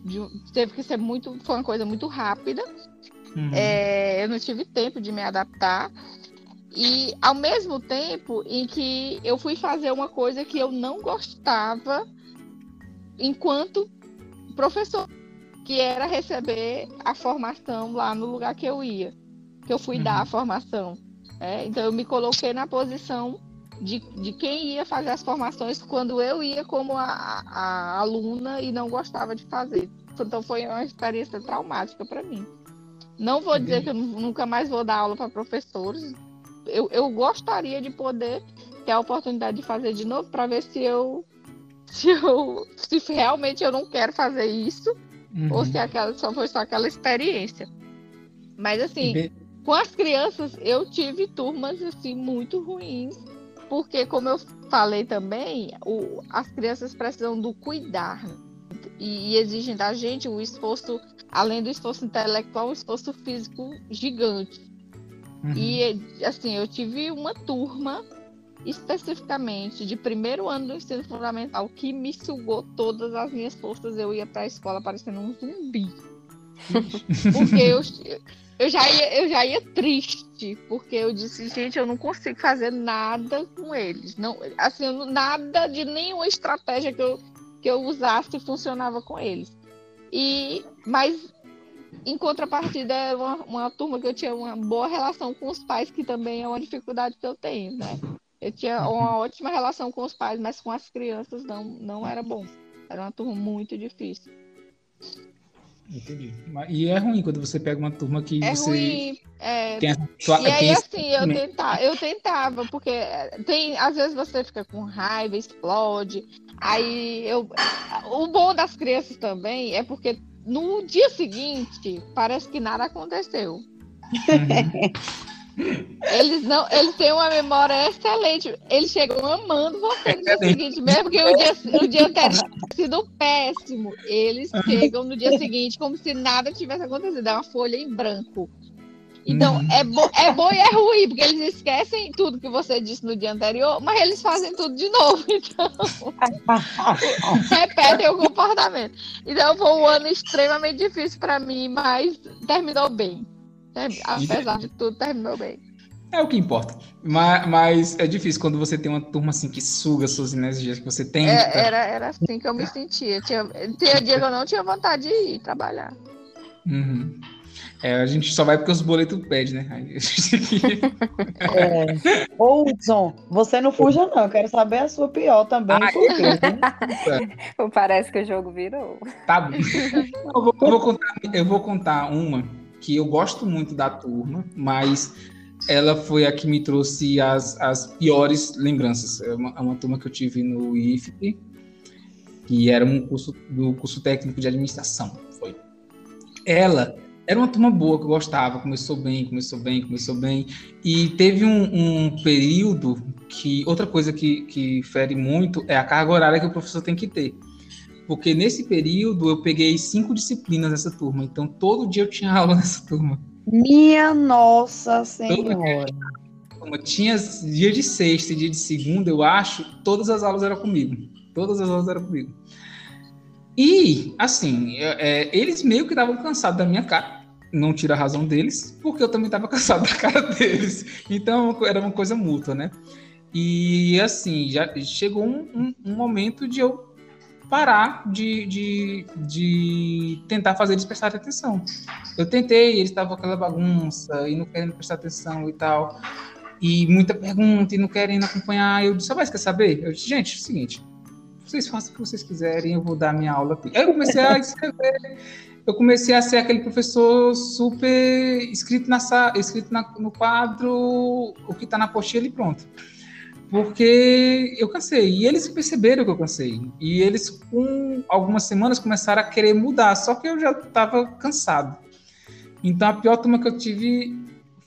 de, teve que ser muito foi uma coisa muito rápida uhum. é, eu não tive tempo de me adaptar e ao mesmo tempo em que eu fui fazer uma coisa que eu não gostava enquanto professor que era receber a formação lá no lugar que eu ia que eu fui uhum. dar a formação é, então eu me coloquei na posição de, de quem ia fazer as formações quando eu ia como a, a aluna e não gostava de fazer. Então foi uma experiência traumática para mim. Não vou dizer que eu nunca mais vou dar aula para professores. Eu, eu gostaria de poder ter a oportunidade de fazer de novo para ver se eu [LAUGHS] se eu se realmente eu não quero fazer isso uhum. ou se aquela só foi só aquela experiência. Mas assim, com as crianças eu tive turmas assim muito ruins porque, como eu falei também, o, as crianças precisam do cuidar né? e, e, exigem da gente o esforço, além do esforço intelectual, um esforço físico gigante. Uhum. E, assim, eu tive uma turma especificamente de primeiro ano do ensino fundamental que me sugou todas as minhas forças. Eu ia para a escola parecendo um zumbi. [LAUGHS] Porque eu, eu já ia, eu já ia triste, porque eu disse, gente, eu não consigo fazer nada com eles. Não, assim, nada de nenhuma estratégia que eu, que eu usasse funcionava com eles. E, mas, em contrapartida, uma, uma turma que eu tinha uma boa relação com os pais, que também é uma dificuldade que eu tenho, né? Eu tinha uma ótima relação com os pais, mas com as crianças não, não era bom. Era uma turma muito difícil. Entendi. E é ruim quando você pega uma turma que é você. Ruim, é... Tem tua... E aí, assim, eu tentava, eu tentava, porque tem, às vezes você fica com raiva, explode. Aí eu. O bom das crianças também é porque no dia seguinte parece que nada aconteceu. Uhum. [LAUGHS] Eles não, eles têm uma memória excelente. Eles chegam amando você no dia seguinte, mesmo que o dia, o dia tenha sido péssimo. Eles chegam no dia seguinte como se nada tivesse acontecido. É uma folha em branco. Então, uhum. é, bo é bom e é ruim, porque eles esquecem tudo que você disse no dia anterior, mas eles fazem tudo de novo. [LAUGHS] Então, repetem o comportamento. Então, foi um ano extremamente difícil para mim, mas terminou bem. É, apesar de tudo, terminou bem. É o que importa. Mas, mas, é difícil quando você tem uma turma assim que suga suas energias que você tem. É, tá... era, era assim que eu me sentia. Tinha, tinha dia que eu não tinha vontade de ir trabalhar. Uhum. É, a gente só vai porque os boletos pedem, né? é. Ô, Hudson, você não fuja, não. Eu quero saber a sua pior também. Ah, por quê, né? [LAUGHS] Parece que o jogo virou. Tá bom. [LAUGHS] Eu vou, eu vou, contar, eu vou contar uma que eu gosto muito da turma, mas ela foi a que me trouxe as, as piores lembranças. É uma, é uma turma que eu tive no IFP, que era um curso do curso técnico de administração. Foi. Ela era uma turma boa que eu gostava, começou bem, começou bem, começou bem. E teve um, um período que outra coisa que, que fere muito é a carga horária que o professor tem que ter porque nesse período eu peguei cinco disciplinas nessa turma, então todo dia eu tinha [LAUGHS] aula nessa turma. Minha Nossa Senhora! Tinha dia de sexta e dia de segunda, eu acho, todas as aulas eram comigo. Todas as aulas eram comigo. E, assim, é, eles meio que estavam cansados da minha cara. Não tira a razão deles, porque eu também estava [LAUGHS] cansado da cara deles. Então, era uma coisa mútua, né? E assim, já chegou um, um, um momento de eu parar de, de, de tentar fazer eles prestarem atenção. Eu tentei, eles estavam aquela bagunça e não querendo prestar atenção e tal. E muita pergunta e não querem acompanhar. Eu disse, mas quer saber? Eu disse, gente, é o seguinte, vocês façam o que vocês quiserem, eu vou dar minha aula aqui. Aí eu comecei a escrever, eu comecei a ser aquele professor super escrito, na, escrito na, no quadro, o que está na apostila e pronto porque eu cansei. E eles perceberam que eu cansei. E eles, com algumas semanas, começaram a querer mudar, só que eu já estava cansado. Então, a pior turma que eu tive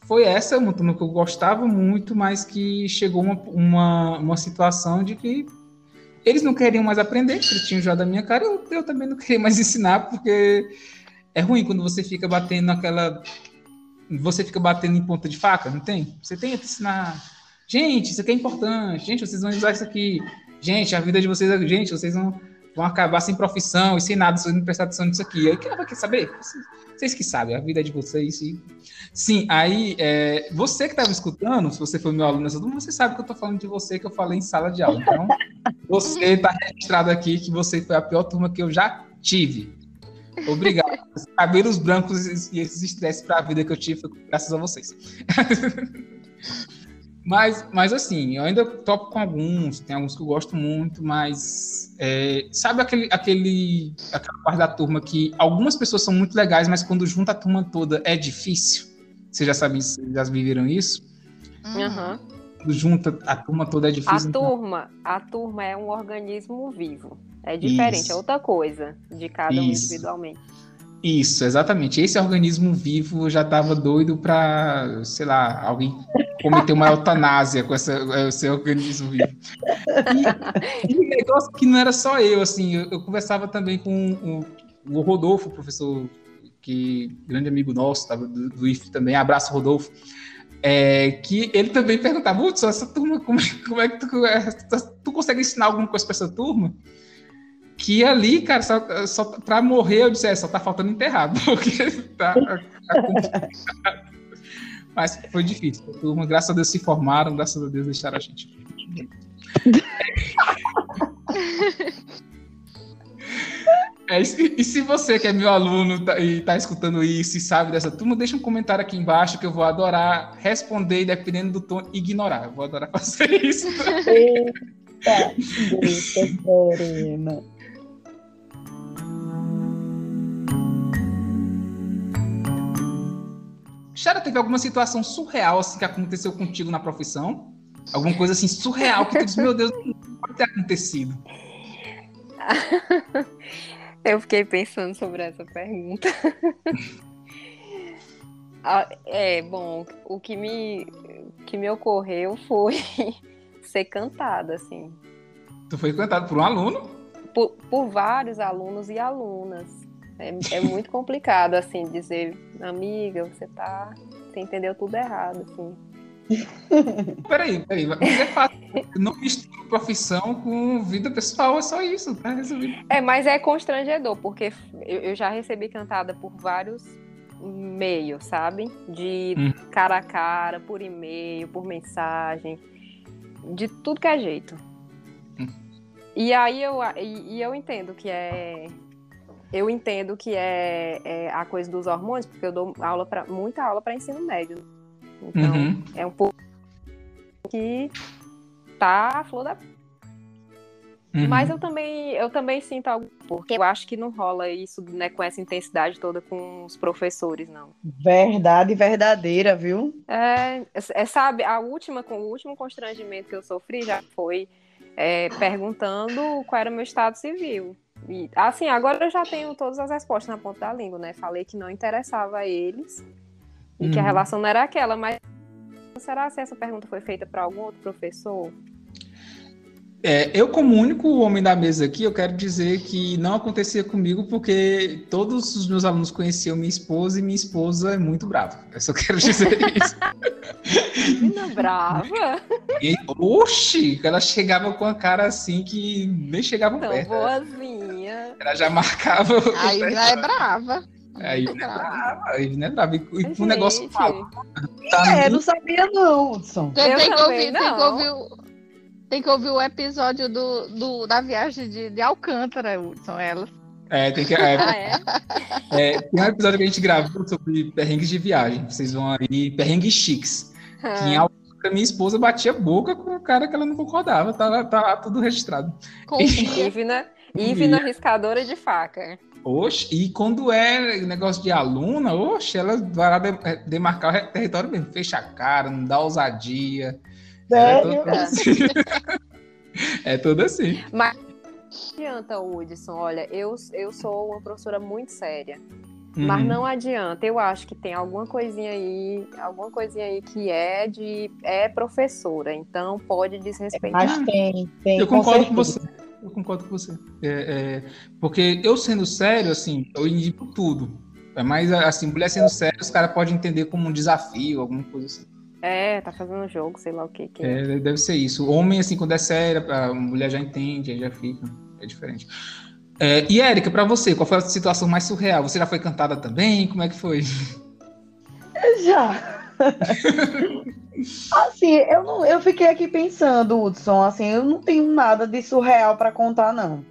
foi essa, uma turma que eu gostava muito, mas que chegou uma, uma, uma situação de que eles não queriam mais aprender, eles tinham já da minha cara, eu, eu também não queria mais [LAUGHS] ensinar, porque é ruim quando você fica batendo naquela. Você fica batendo em ponta de faca, não tem? Você tem que ensinar Gente, isso aqui é importante. Gente, vocês vão usar isso aqui. Gente, a vida de vocês, gente, vocês vão, vão acabar sem profissão e sem nada, se não prestar atenção nisso aqui. Aí quem vai saber? Vocês, que sabem, a vida de vocês. E... Sim, aí, é, você que estava escutando, se você foi meu aluno nessa turma, você sabe que eu estou falando de você, que eu falei em sala de aula. Então, [LAUGHS] você está registrado aqui que você foi a pior turma que eu já tive. Obrigado. Cabelos brancos e esses estresses para a vida que eu tive, graças a vocês. [LAUGHS] Mas, mas assim, eu ainda topo com alguns, tem alguns que eu gosto muito, mas é, sabe aquele, aquele, aquela parte da turma que algumas pessoas são muito legais, mas quando junta a turma toda é difícil? Vocês já sabem, já viveram isso? Uhum. Quando junta a turma toda é difícil. A então... turma, a turma é um organismo vivo. É diferente, isso. é outra coisa de cada um individualmente. Isso, exatamente. Esse organismo vivo já estava doido para, sei lá, alguém cometer uma eutanásia com essa, esse organismo vivo. E, e negócio que não era só eu, assim, eu, eu conversava também com o, o, Rodolfo, professor, que grande amigo nosso, tava do, do IF também, abraço Rodolfo, é, que ele também perguntava, Hudson, essa turma, como, como é que tu, é, tu consegue ensinar alguma coisa para essa turma? que ali, cara, só, só para morrer, eu disse, é, só tá faltando enterrado, [LAUGHS] porque tá, tá Mas foi difícil. A turma, graças a Deus, se formaram, graças a Deus, deixaram a gente. É, e, se, e, você que é meu aluno tá, e está escutando isso e sabe dessa turma, deixa um comentário aqui embaixo que eu vou adorar responder, dependendo do tom, ignorar. Eu vou adorar [LAUGHS] fazer isso. Eita, Xara, teve alguma situação surreal assim que aconteceu contigo na profissão? Alguma coisa assim surreal que tu disse, meu Deus, não pode ter acontecido. [LAUGHS] Eu fiquei pensando sobre essa pergunta. [LAUGHS] Ah, é, bom, o que me, que me ocorreu foi [LAUGHS] ser cantada, assim. Tu foi cantada por um aluno? Por, por vários alunos e alunas. É, é muito complicado, assim, dizer, amiga, você tá. Você entendeu tudo errado, assim. Peraí, peraí, mas é fácil. Não mistura profissão com vida pessoal, é só isso, tá resolvido. É, mas é constrangedor, porque eu, já recebi cantada por vários meios, sabe? De hum. cara a cara, por e-mail, por mensagem, de tudo que é jeito. Hum. E aí eu, e eu entendo que é eu entendo que é, é, a coisa dos hormônios, porque eu dou aula pra, muita aula para ensino médio. Então, uhum. é um pouco que tá a flor da. Uhum. Mas eu também, eu também sinto algo, porque eu acho que não rola isso né, com essa intensidade toda com os professores, não. Verdade verdadeira, viu? É, é sabe, a última, com o último constrangimento que eu sofri já foi é, perguntando qual era o meu estado civil. E, assim, agora eu já tenho todas as respostas na ponta da língua, né? Falei que não interessava a eles e uhum. que a uhum. relação não era aquela, mas será se essa pergunta foi feita para algum outro professor? É, eu, como único homem da mesa aqui, eu quero dizer que não acontecia comigo porque todos os meus alunos conheciam minha esposa e minha esposa é muito brava. Eu só quero dizer [LAUGHS] isso. Menina brava? E, oxi, ela chegava com a cara assim que nem chegava Tão perto. boazinha. Ela já marcava. Aí já é brava. Aí não é brava, aí não é brava. E, o negócio fala. Tá é, no... não sabia não, Hudson. Você tem que ouvir, tem que ouvir Tem que ouvir o episódio do, do da viagem de, de Alcântara, são elas. É, tem que. É, [LAUGHS] Ah, é? é, tem um episódio que a gente gravou sobre perrengues de viagem. Vocês vão aí, perrengues chiques. Que em Alcântara, minha esposa batia boca com o cara que ela não concordava. Tá, lá- tá lá tudo registrado. Confia. [LAUGHS] Ivna, Ivna riscadora de faca. Oxe, e quando é negócio de aluna, oxe, ela vai lá de- demarcar o território mesmo. Fecha a cara, não dá ousadia. É Sério? tudo [LAUGHS] assim. É tudo assim. Mas não adianta, Hudson. Olha, eu, eu sou uma professora muito séria. Mas Uhum. não adianta. Eu acho que tem alguma coisinha aí, alguma coisinha aí que é de é professora, então pode desrespeitar. Mas tem, tem. Eu concordo com certeza. você. Eu concordo com você. É, é, porque eu sendo sério, assim, eu indico tudo. É mais assim, mulher sendo séria, os caras podem entender como um desafio, alguma coisa assim. É, tá fazendo jogo, sei lá o que. que... É, deve ser isso. Homem, assim, quando é sério, a mulher já entende, aí já fica. É diferente. É, e Érica, pra você, qual foi a situação mais surreal? Você já foi cantada também? Como é que foi? [LAUGHS] Já. assim, eu, não, eu fiquei aqui pensando, Hudson, assim, eu não tenho nada de surreal para contar, não.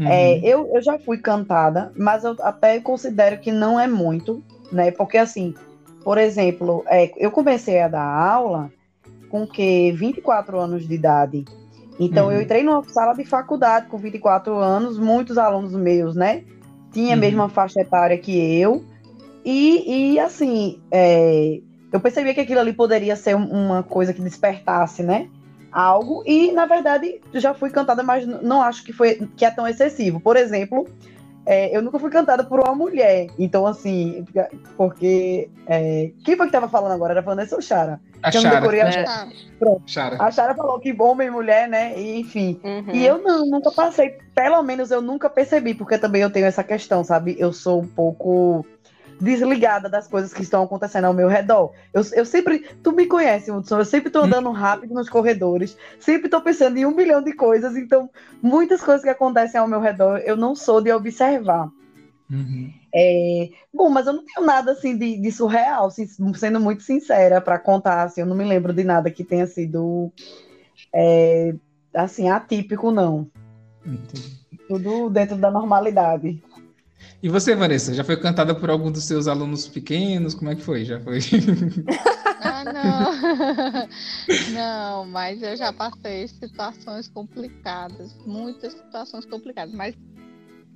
É, Uhum. eu, eu já fui cantada, mas eu até considero que não é muito, né? Porque, assim, por exemplo, é, eu comecei a dar aula com que 24 anos de idade. Então, Uhum. eu entrei numa sala de faculdade com 24 anos, muitos alunos meus, né? Tinha a Uhum. mesma faixa etária que eu. E, e assim, é, eu percebia que aquilo ali poderia ser um- uma coisa que despertasse, né? Algo. E, na verdade, já fui cantada, mas não acho que, foi, que é tão excessivo. Por exemplo, é, eu nunca fui cantada por uma mulher. Então, assim, porque. é, quem foi que tava falando agora? Era Vanessa ou Chara? A Chara. decorei a- É. Tá. Chara. A Chara falou que homem e mulher, né? E, enfim. Uhum. E eu não, nunca passei, pelo menos eu nunca percebi, porque também eu tenho essa questão, sabe? Eu sou um pouco desligada das coisas que estão acontecendo ao meu redor. Eu, eu sempre, tu me conhece, Hudson, eu sempre tô andando rápido nos corredores, sempre tô pensando em um bilhão de coisas, então muitas coisas que acontecem ao meu redor eu não sou de observar. Uhum. É, bom, mas eu não tenho nada assim de, de surreal, sendo muito sincera para contar, assim, eu não me lembro de nada que tenha sido é, assim atípico, não. Entendi. Tudo dentro da normalidade. E você, Vanessa, já foi cantada por algum dos seus alunos pequenos? Como é que foi? Já foi? Ah, não. [LAUGHS] não, mas eu já passei situações complicadas, muitas situações complicadas, mas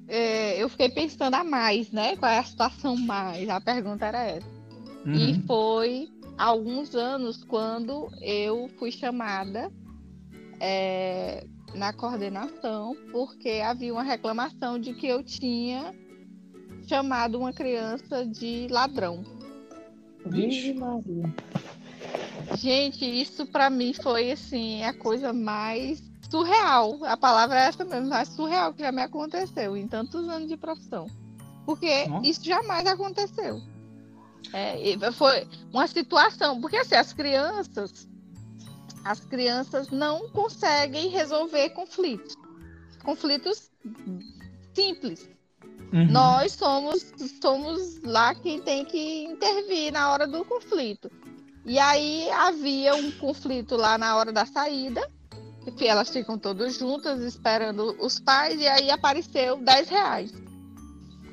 é, eu fiquei pensando a mais, né? Qual é a situação mais? A pergunta era essa. E Uhum. foi há alguns anos quando eu fui chamada é, na coordenação, porque havia uma reclamação de que eu tinha chamado uma criança de ladrão. Vixe Maria. Gente, isso pra mim foi assim a coisa mais surreal. A palavra é essa mesmo, mais surreal que já me aconteceu em tantos anos de profissão. Porque Nossa. isso jamais aconteceu. É, e foi uma situação, porque assim, as crianças, as crianças não conseguem resolver conflitos. Conflitos simples. Uhum. Nós somos, somos lá quem tem que intervir na hora do conflito. E aí havia um conflito lá na hora da saída, que elas ficam todas juntas esperando os pais, e aí apareceu 10 reais.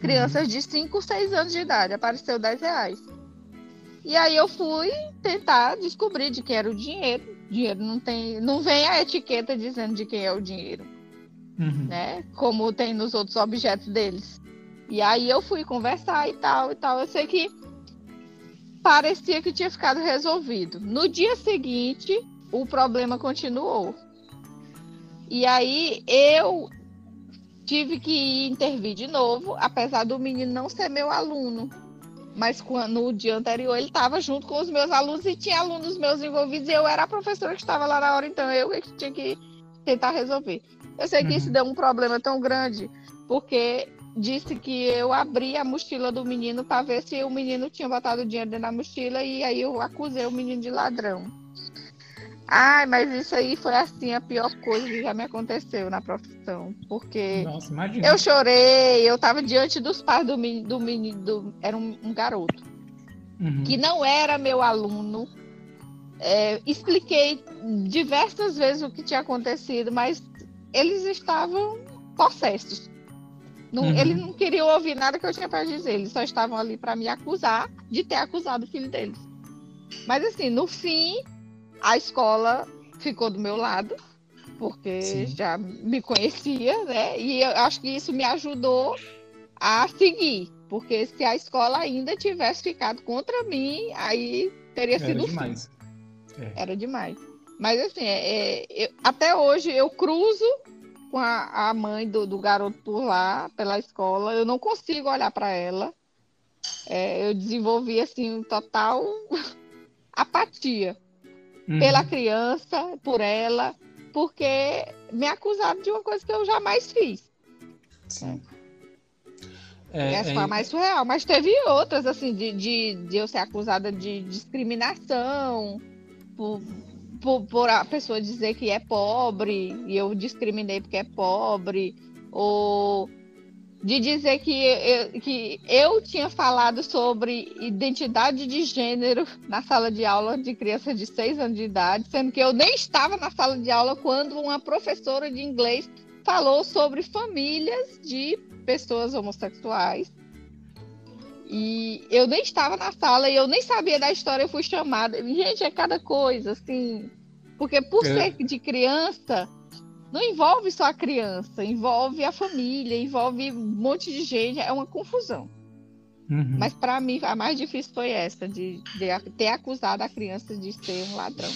Crianças de 5, 6 anos de idade, apareceu 10 reais. E aí eu fui tentar descobrir de quem era o dinheiro. Dinheiro não tem, não vem a etiqueta dizendo de quem é o dinheiro Uhum. né? Como tem nos outros objetos deles. E aí eu fui conversar e tal e tal. Eu sei que parecia que tinha ficado resolvido. No dia seguinte, o problema continuou. E aí eu tive que intervir de novo, apesar do menino não ser meu aluno. Mas quando, no dia anterior ele estava junto com os meus alunos e tinha alunos meus envolvidos e eu era a professora que estava lá na hora, então eu que tinha que tentar resolver. Eu sei que Uhum. isso deu um problema tão grande, porque disse que eu abri a mochila do menino para ver se o menino tinha botado dinheiro dentro da mochila e aí eu acusei o menino de ladrão. Ai, mas isso aí foi assim a pior coisa que já me aconteceu na profissão, porque Nossa, eu chorei, eu estava diante dos pais do menino, do menino do- era um, um garoto Uhum. que não era meu aluno, é, expliquei diversas vezes o que tinha acontecido, mas eles estavam possessos. Não, uhum. Eles não queriam ouvir nada que eu tinha para dizer, eles só estavam ali para me acusar de ter acusado o filho deles. Mas assim, no fim, a escola ficou do meu lado, porque Sim. já me conhecia, né? E eu acho que isso me ajudou a seguir, porque se a escola ainda tivesse ficado contra mim, aí teria Era sido demais. É. Era demais. Mas assim, é, é, eu, até hoje eu cruzo com a, a mãe do, do, garoto por lá, pela escola, eu não consigo olhar para ela. É, eu desenvolvi assim total [LAUGHS] apatia uhum. pela criança, por ela, porque me acusaram de uma coisa que eu jamais fiz. Sim. É, Essa é... foi a mais surreal, mas teve outras, assim, de, de, de eu ser acusada de discriminação, por, por, por, a pessoa dizer que é pobre e eu discriminei porque é pobre, ou de dizer que eu, que eu tinha falado sobre identidade de gênero na sala de aula de criança de 6 anos de idade, sendo que eu nem estava na sala de aula quando uma professora de inglês falou sobre famílias de pessoas homossexuais. E eu nem estava na sala e eu nem sabia da história, eu fui chamada. Gente, é cada coisa, assim. Porque por é. ser de criança, não envolve só a criança, envolve a família, envolve um monte de gente, é uma confusão. Uhum. Mas para mim a mais difícil foi essa, de, de ter acusado a criança de ser um ladrão.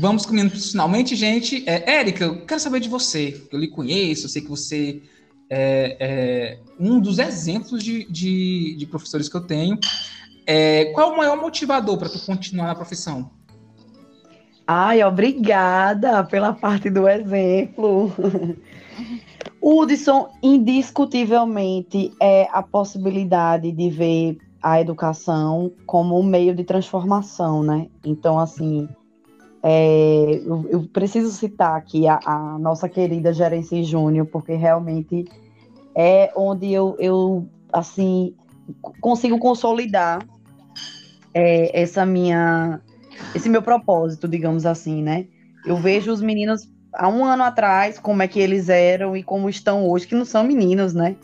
Vamos caminhando finalmente, gente. É, Érica, eu quero saber de você. Eu lhe conheço, eu sei que você é, é um dos exemplos de, de, de, professores que eu tenho. É, qual é o maior motivador para tu continuar na profissão? Ai, obrigada pela parte do exemplo. [LAUGHS] Hudson, indiscutivelmente, é a possibilidade de ver a educação como um meio de transformação, né? Então, assim, é, eu, eu, preciso citar aqui a, a nossa querida Gerência Júnior, porque realmente é onde eu, eu assim, consigo consolidar é, essa minha, esse meu propósito, digamos assim, né? Eu vejo os meninos há um ano atrás, como é que eles eram e como estão hoje, que não são meninos, né?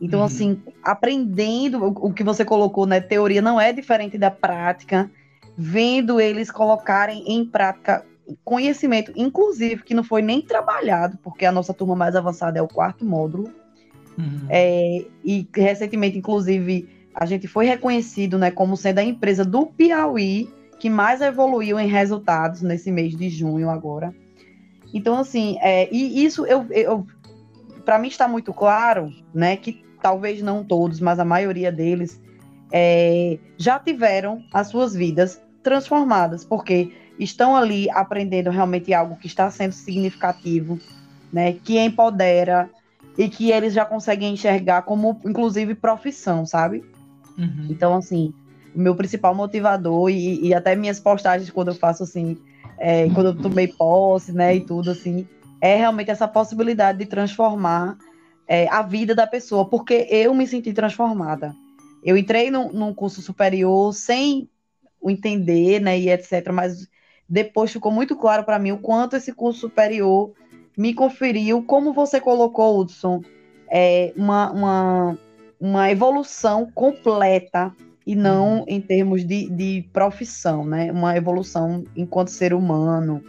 Então, uhum. assim, aprendendo o, o que você colocou, né? Teoria não é diferente da prática vendo eles colocarem em prática conhecimento, inclusive que não foi nem trabalhado, porque a nossa turma mais avançada é o quarto módulo. Uhum. É, e recentemente, inclusive, a gente foi reconhecido né, como sendo a empresa do Piauí que mais evoluiu em resultados nesse mês de junho agora. Então, assim, é, e isso eu, eu para mim está muito claro, né, que talvez não todos, mas a maioria deles é, já tiveram as suas vidas transformadas, porque estão ali aprendendo realmente algo que está sendo significativo, né, que empodera e que eles já conseguem enxergar como, inclusive, profissão, sabe? Uhum. Então, assim, o meu principal motivador e, e, até minhas postagens quando eu faço assim, é, quando eu tomei posse, né, e tudo assim, é realmente essa possibilidade de transformar é, a vida da pessoa, porque eu me senti transformada. Eu entrei num, num curso superior sem o entender, né, e etc. Mas depois ficou muito claro para mim o quanto esse curso superior me conferiu, como você colocou, Hudson, é, uma, uma, uma evolução completa e não uhum. em termos de, de profissão, né? Uma evolução enquanto ser humano,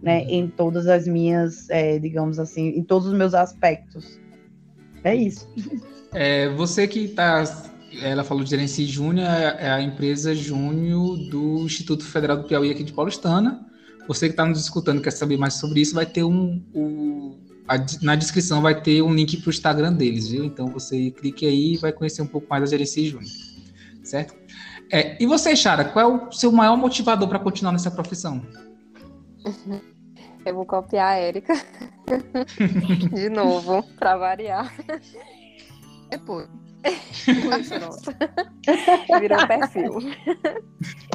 né? Uhum. Em todas as minhas, é, digamos assim, em todos os meus aspectos. É isso. É, você que está ela falou de Gerenci Júnior, é, é a empresa Júnior do Instituto Federal do Piauí aqui de Paulistana. Você que está nos escutando quer saber mais sobre isso, vai ter um. um a, na descrição vai ter um link para o Instagram deles, viu? Então você clique aí e vai conhecer um pouco mais da Gerenci Júnior. Certo? É, e você, Chara, qual é o seu maior motivador para continuar nessa profissão? Eu vou copiar a Érica [LAUGHS] de novo, para variar. Depois. Virou perfil.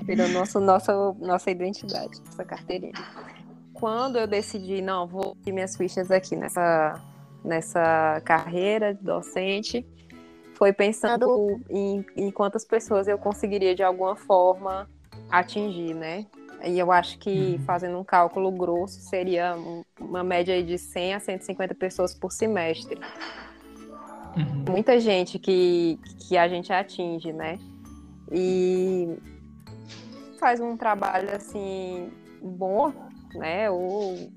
Virou nosso, nossa, nossa identidade, nossa carteirinha. Quando eu decidi, não, vou ter minhas fichas aqui nessa, nessa carreira de docente foi pensando em, em quantas pessoas eu conseguiria de alguma forma atingir, né? E eu acho que uhum. fazendo um cálculo grosso seria uma média de 100 a 150 pessoas por semestre. Uhum. Muita gente que, que a gente atinge, né? E faz um trabalho assim bom, né? Ou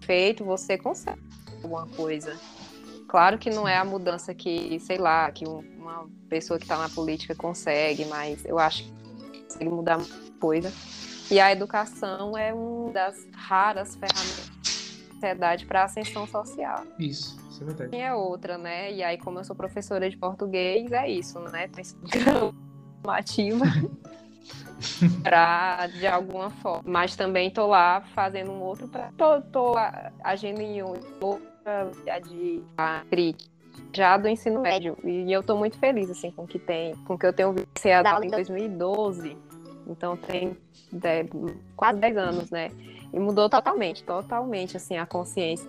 feito, você consegue alguma coisa. Claro que não é a mudança que, sei lá, que uma pessoa que está na política consegue, mas eu acho que consegue mudar muita coisa. E a educação é uma das raras ferramentas da sociedade para a ascensão social. Isso, isso é verdade. E é outra, né? E aí, como eu sou professora de português, é isso, né? Tem ativa para de alguma forma. Mas também tô lá fazendo um outro para tô, tô agindo em um de crítica já do ensino médio e eu estou muito feliz assim com que tem com que eu tenho visto aula em 2012 então tem dez, quase 10 anos né e mudou totalmente totalmente assim a consciência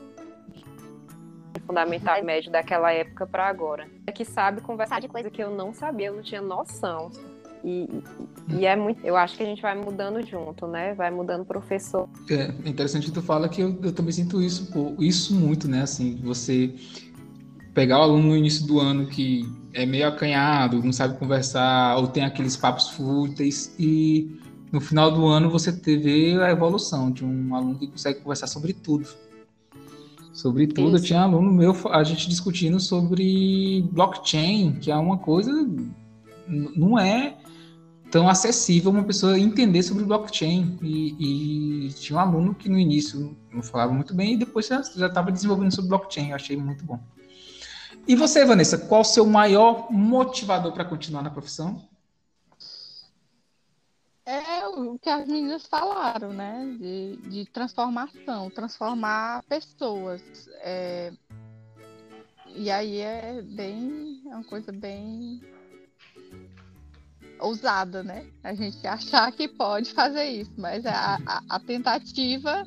fundamental e médio daquela época para agora é que sabe conversar de coisa que eu não sabia eu não tinha noção e, e é muito, eu acho que a gente vai mudando junto, né? Vai mudando professor. É interessante que tu fala que eu, eu também sinto isso, pô, isso muito, né? Assim, você pegar o aluno no início do ano que é meio acanhado, não sabe conversar, ou tem aqueles papos fúteis, e no final do ano você teve a evolução de um aluno que consegue conversar sobre tudo. Sobre tudo, Isso. tinha aluno meu, a gente discutindo sobre blockchain, que é uma coisa, não é tão acessível uma pessoa entender sobre blockchain. E, e, tinha um aluno que no início não falava muito bem e depois já estava desenvolvendo sobre blockchain. Eu achei muito bom. E você, Vanessa, qual o seu maior motivador para continuar na profissão? É o que as meninas falaram, né? De, de transformação, transformar pessoas. É... E aí é bem, é uma coisa bem ousada, né? A gente achar que pode fazer isso, mas a, a, a tentativa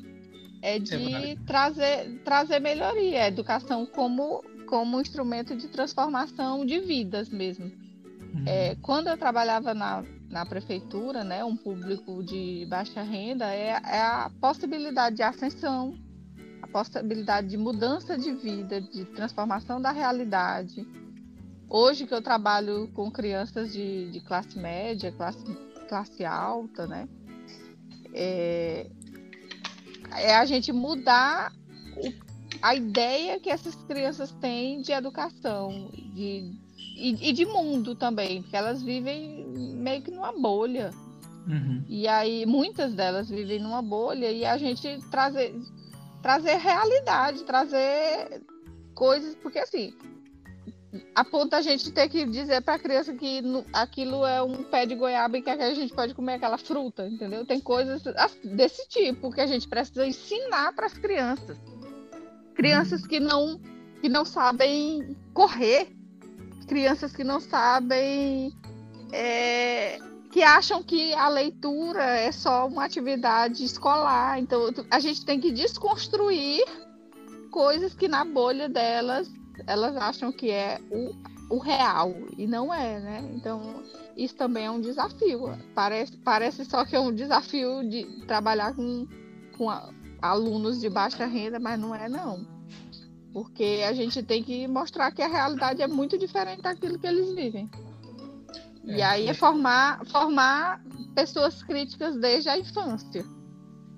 é de é trazer, trazer melhoria, a educação como, como instrumento de transformação de vidas mesmo. Uhum. É, quando eu trabalhava na, na prefeitura, né, um público de baixa renda, é, é a possibilidade de ascensão, a possibilidade de mudança de vida, de transformação da realidade, Hoje que eu trabalho com crianças de, de classe média, classe, classe alta, né? É, é a gente mudar o, a ideia que essas crianças têm de educação de, e, e de mundo também, porque elas vivem meio que numa bolha. Uhum. E aí muitas delas vivem numa bolha e a gente trazer, trazer realidade, trazer coisas, porque assim, a ponto da gente ter que dizer para a criança que aquilo é um pé de goiaba e que a gente pode comer aquela fruta, entendeu? Tem coisas desse tipo que a gente precisa ensinar para as crianças. Crianças que não que não sabem correr, crianças que não sabem é, que acham que a leitura é só uma atividade escolar. Então a gente tem que desconstruir coisas que na bolha delas elas acham que é o, o real e não é, né? Então isso também é um desafio. Parece, parece só que é um desafio de trabalhar com, com a, alunos de baixa renda, mas não é não. Porque a gente tem que mostrar que a realidade é muito diferente daquilo que eles vivem. É, e aí é formar, formar pessoas críticas desde a infância.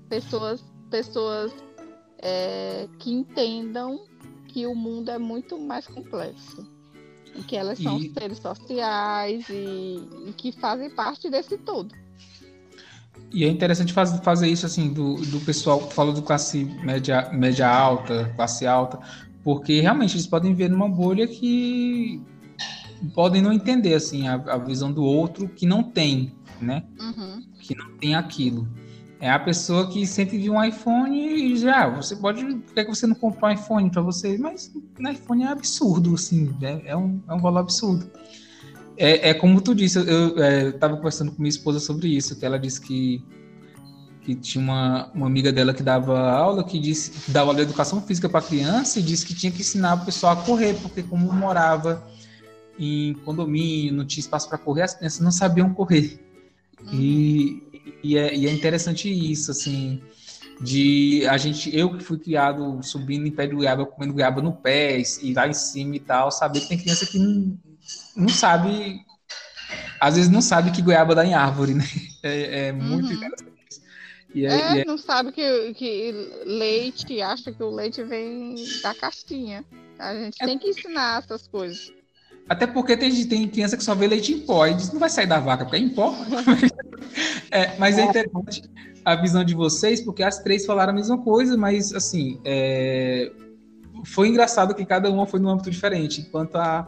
Pessoas, pessoas é, que entendam que o mundo é muito mais complexo. E que elas são e... seres sociais e, e, que fazem parte desse todo. E é interessante faz, fazer isso assim, do, do pessoal que fala do classe média, média alta, classe alta, porque realmente eles podem ver numa bolha que podem não entender assim a, a visão do outro que não tem, né? Uhum. Que não tem aquilo. É a pessoa que sempre viu um iPhone e já, ah, você pode. Por que você não comprou um iPhone para você? Mas no iPhone é absurdo, assim, é, é, um, é um valor absurdo. É, é como tu disse, eu, estava é, conversando com minha esposa sobre isso, que ela disse que, que tinha uma, uma amiga dela que dava aula, que disse, dava aula de educação física para criança e disse que tinha que ensinar o pessoal a correr, porque como morava em condomínio, não tinha espaço para correr, as crianças não sabiam correr. Uhum. E, e, é, e é interessante isso, assim, de a gente, eu que fui criado subindo em pé de goiaba, comendo goiaba no pé e lá em cima e tal, saber que tem criança que não, não sabe, às vezes não sabe que goiaba dá em árvore, né? [LAUGHS] É, é muito uhum. interessante. E é, é, é, não sabe que, que leite, acha que o leite vem da castinha. A gente é... tem que ensinar essas coisas. Até porque tem, tem criança que só vê leite em pó e diz não vai sair da vaca, porque é em pó. [LAUGHS] é, mas é interessante a visão de vocês, porque as três falaram a mesma coisa, mas assim, é... foi engraçado que cada uma foi num âmbito diferente. Enquanto a,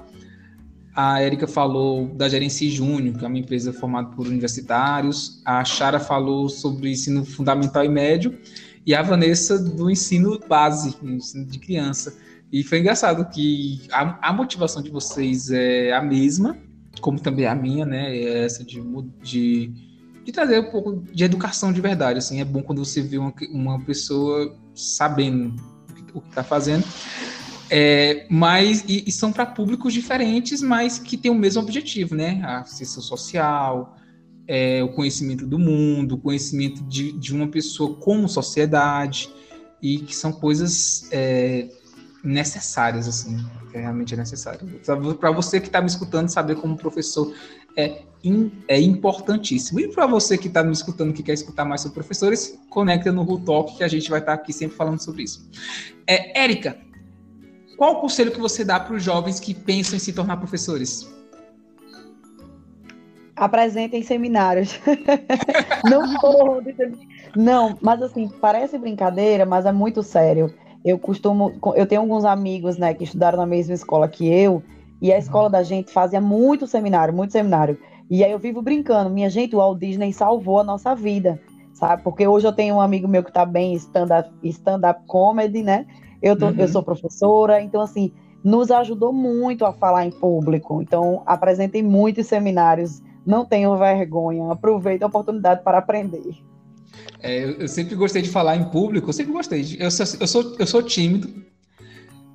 a Érica falou da Gerência Júnior, que é uma empresa formada por universitários, a Chara falou sobre ensino fundamental e médio, e a Vanessa do ensino base, ensino de criança. E foi engraçado que a, a, motivação de vocês é a mesma, como também a minha, né? É essa de, de, de, trazer um pouco de educação de verdade. Assim, é bom quando você vê uma, uma pessoa sabendo o que está fazendo. É, mas e, e são para públicos diferentes, mas que têm o mesmo objetivo, né? A assistência social, é, o conhecimento do mundo, o conhecimento de, de uma pessoa como sociedade, e que são coisas é, necessárias, assim, que realmente é necessário. Para você que está me escutando, saber como professor é, in, é importantíssimo. E para você que está me escutando, que quer escutar mais sobre professores, conecta no Rutalk, que a gente vai estar tá aqui sempre falando sobre isso. É, Érica, qual o conselho que você dá para os jovens que pensam em se tornar professores? Apresentem seminários. [LAUGHS] não, não, mas assim, parece brincadeira, mas é muito sério. Eu costumo, eu tenho alguns amigos, né, que estudaram na mesma escola que eu, e a uhum. escola da gente fazia muito seminário, muito seminário. E aí eu vivo brincando, minha gente, o Walt Disney salvou a nossa vida, sabe? Porque hoje eu tenho um amigo meu que tá bem stand-up stand -up comedy, né? Eu, tô, uhum. eu sou professora, então assim, nos ajudou muito a falar em público. Então, apresentem muitos seminários, não tenham vergonha, aproveite a oportunidade para aprender. É, eu, eu, sempre gostei de falar em público, eu sempre gostei. De, eu, sou, eu, sou, eu sou tímido.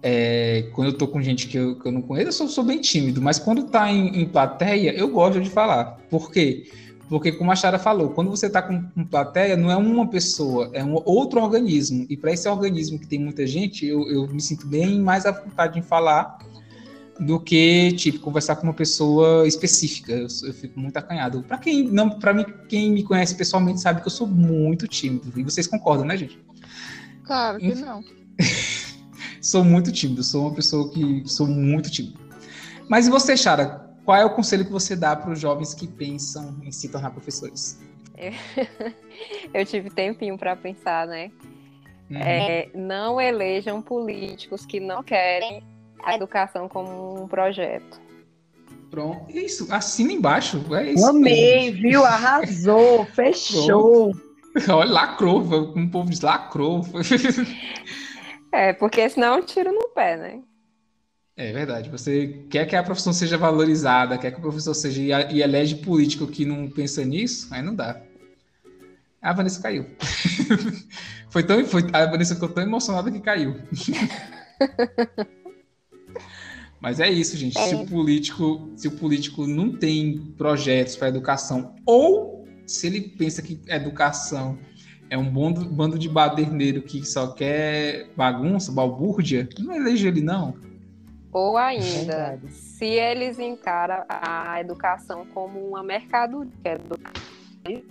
É, quando eu tô com gente que eu, que eu não conheço, eu sou, sou, bem tímido. Mas quando tá em, em, plateia, eu gosto de falar. Por quê? Porque, como a Chara falou, quando você tá com, com plateia, não é uma pessoa, é um outro organismo. E para esse organismo que tem muita gente, eu, eu me sinto bem mais à vontade em falar do que tipo conversar com uma pessoa específica. Eu, eu fico muito acanhado. Para quem não, para mim quem me conhece pessoalmente sabe que eu sou muito tímido. E vocês concordam, né, gente? Claro que não. [LAUGHS] sou muito tímido, sou uma pessoa que sou muito tímido. Mas e você, Chara? Qual é o conselho que você dá para os jovens que pensam em se tornar professores? [LAUGHS] Eu tive tempinho para pensar, né? Uhum. É, não elejam políticos que não querem a educação como um projeto. Pronto. Isso, assina embaixo. É isso Amei, mesmo. viu? Arrasou, [LAUGHS] fechou. Olha, lacrou, como o povo diz, lacrou. [LAUGHS] É, porque senão é um tiro no pé, né? É verdade. Você quer que a profissão seja valorizada, quer que o professor seja e elege político que não pensa nisso, aí não dá. A Vanessa caiu. [LAUGHS] foi tão, foi, a Vanessa ficou tão emocionada que caiu. [LAUGHS] Mas é isso, gente. É. Se o político, se o político não tem projetos para educação, ou se ele pensa que educação é um bando, bando de baderneiro que só quer bagunça, balbúrdia, não eleja ele, não. Ou ainda, é se eles encaram a educação como uma mercadoria.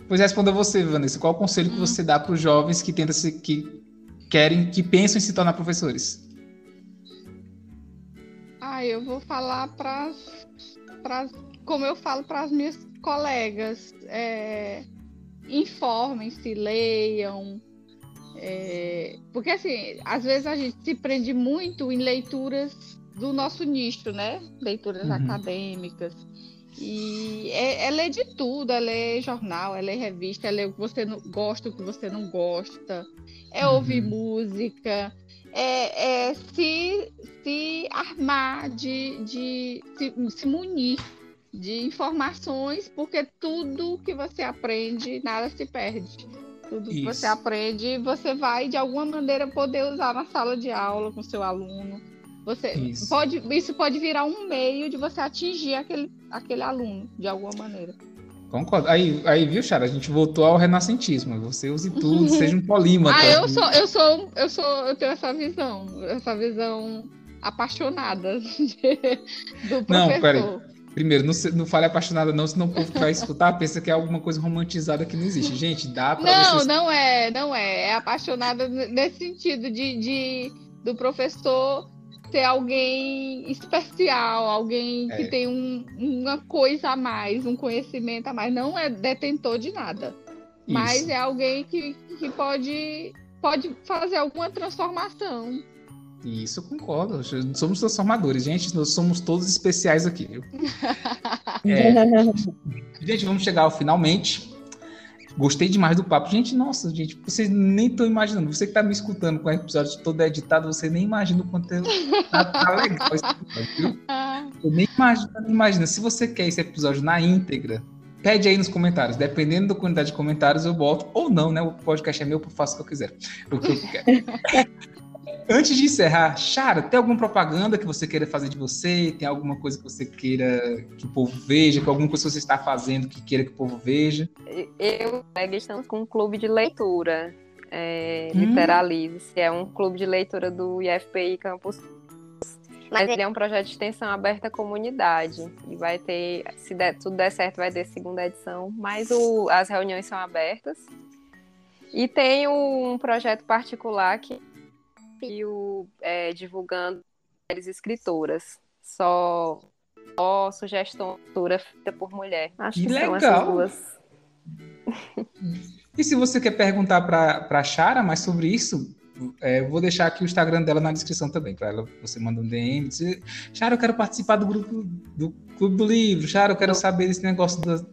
Pois responda você, Vanessa. Qual o conselho que hum. você dá para os jovens que tentam se, que querem, que pensam em se tornar professores? Ah, eu vou falar para como eu falo para as minhas colegas, é, informem-se, leiam, é, porque assim, às vezes a gente se prende muito em leituras do nosso nicho, né? Leituras uhum. acadêmicas. E é, é, ler de tudo, é ler jornal, é ler revista, é ler o que você não gosta, o que você não gosta, é uhum. ouvir música, é, é se, se armar, de, de se, se munir de informações, porque tudo que você aprende, nada se perde. Tudo que você aprende, você vai de alguma maneira poder usar na sala de aula com seu aluno. Você isso. pode, isso pode virar um meio de você atingir aquele, aquele aluno de alguma maneira. Concordo. Aí, aí, viu, Chara? A gente voltou ao renascentismo. Você use tudo, [LAUGHS] seja um polímata. Ah, eu sou, eu sou, eu sou, eu tenho essa visão, essa visão apaixonada [LAUGHS] do professor. Não, peraí. Primeiro, não, não fale apaixonada, não, senão o povo que vai escutar pensa que é alguma coisa romantizada que não existe. Gente, dá pra. Não, vocês... não é, não é. É apaixonada nesse sentido de, de do professor ser alguém especial, alguém é. que tem um, uma coisa a mais, um conhecimento a mais. Não é detentor de nada. Isso. Mas é alguém que, que pode, pode fazer alguma transformação. Isso, concordo. Somos transformadores, gente. Nós somos todos especiais aqui, viu? [LAUGHS] é. Gente, vamos chegar ao finalmente. Gostei demais do papo. Gente, nossa, gente, vocês nem estão imaginando. Você que está me escutando com o episódio todo editado, você nem imagina o quanto tá, tá legal esse episódio, viu? [LAUGHS] Eu nem imagina, nem imagina. Se você quer esse episódio na íntegra, pede aí nos comentários. Dependendo da quantidade de comentários, eu boto. Ou não, né? O podcast é meu, eu faço o que eu quiser. O que eu quero. [LAUGHS] Antes de encerrar, Chara, tem alguma propaganda que você queira fazer de você? Tem alguma coisa que você queira que o povo veja? Que alguma coisa que você está fazendo que queira que o povo veja? Eu e estamos com um clube de leitura, é, hum. Literalize, é um clube de leitura do IFPI Campus. Mas ele é um projeto de extensão aberta à comunidade. E vai ter, se der, tudo der certo, vai ter segunda edição. Mas o, as reuniões são abertas. E tem um projeto particular que perfil é, divulgando mulheres escritoras. Só, só sugestão feita por mulher. Acho que, que legal. são essas duas. [LAUGHS] E se você quer perguntar para a Chara mais sobre isso, é, vou deixar aqui o Instagram dela na descrição também, para ela você manda um DM, dizer, Chara, eu quero participar do grupo do Clube do Livro, Chara, eu quero saber desse negócio das,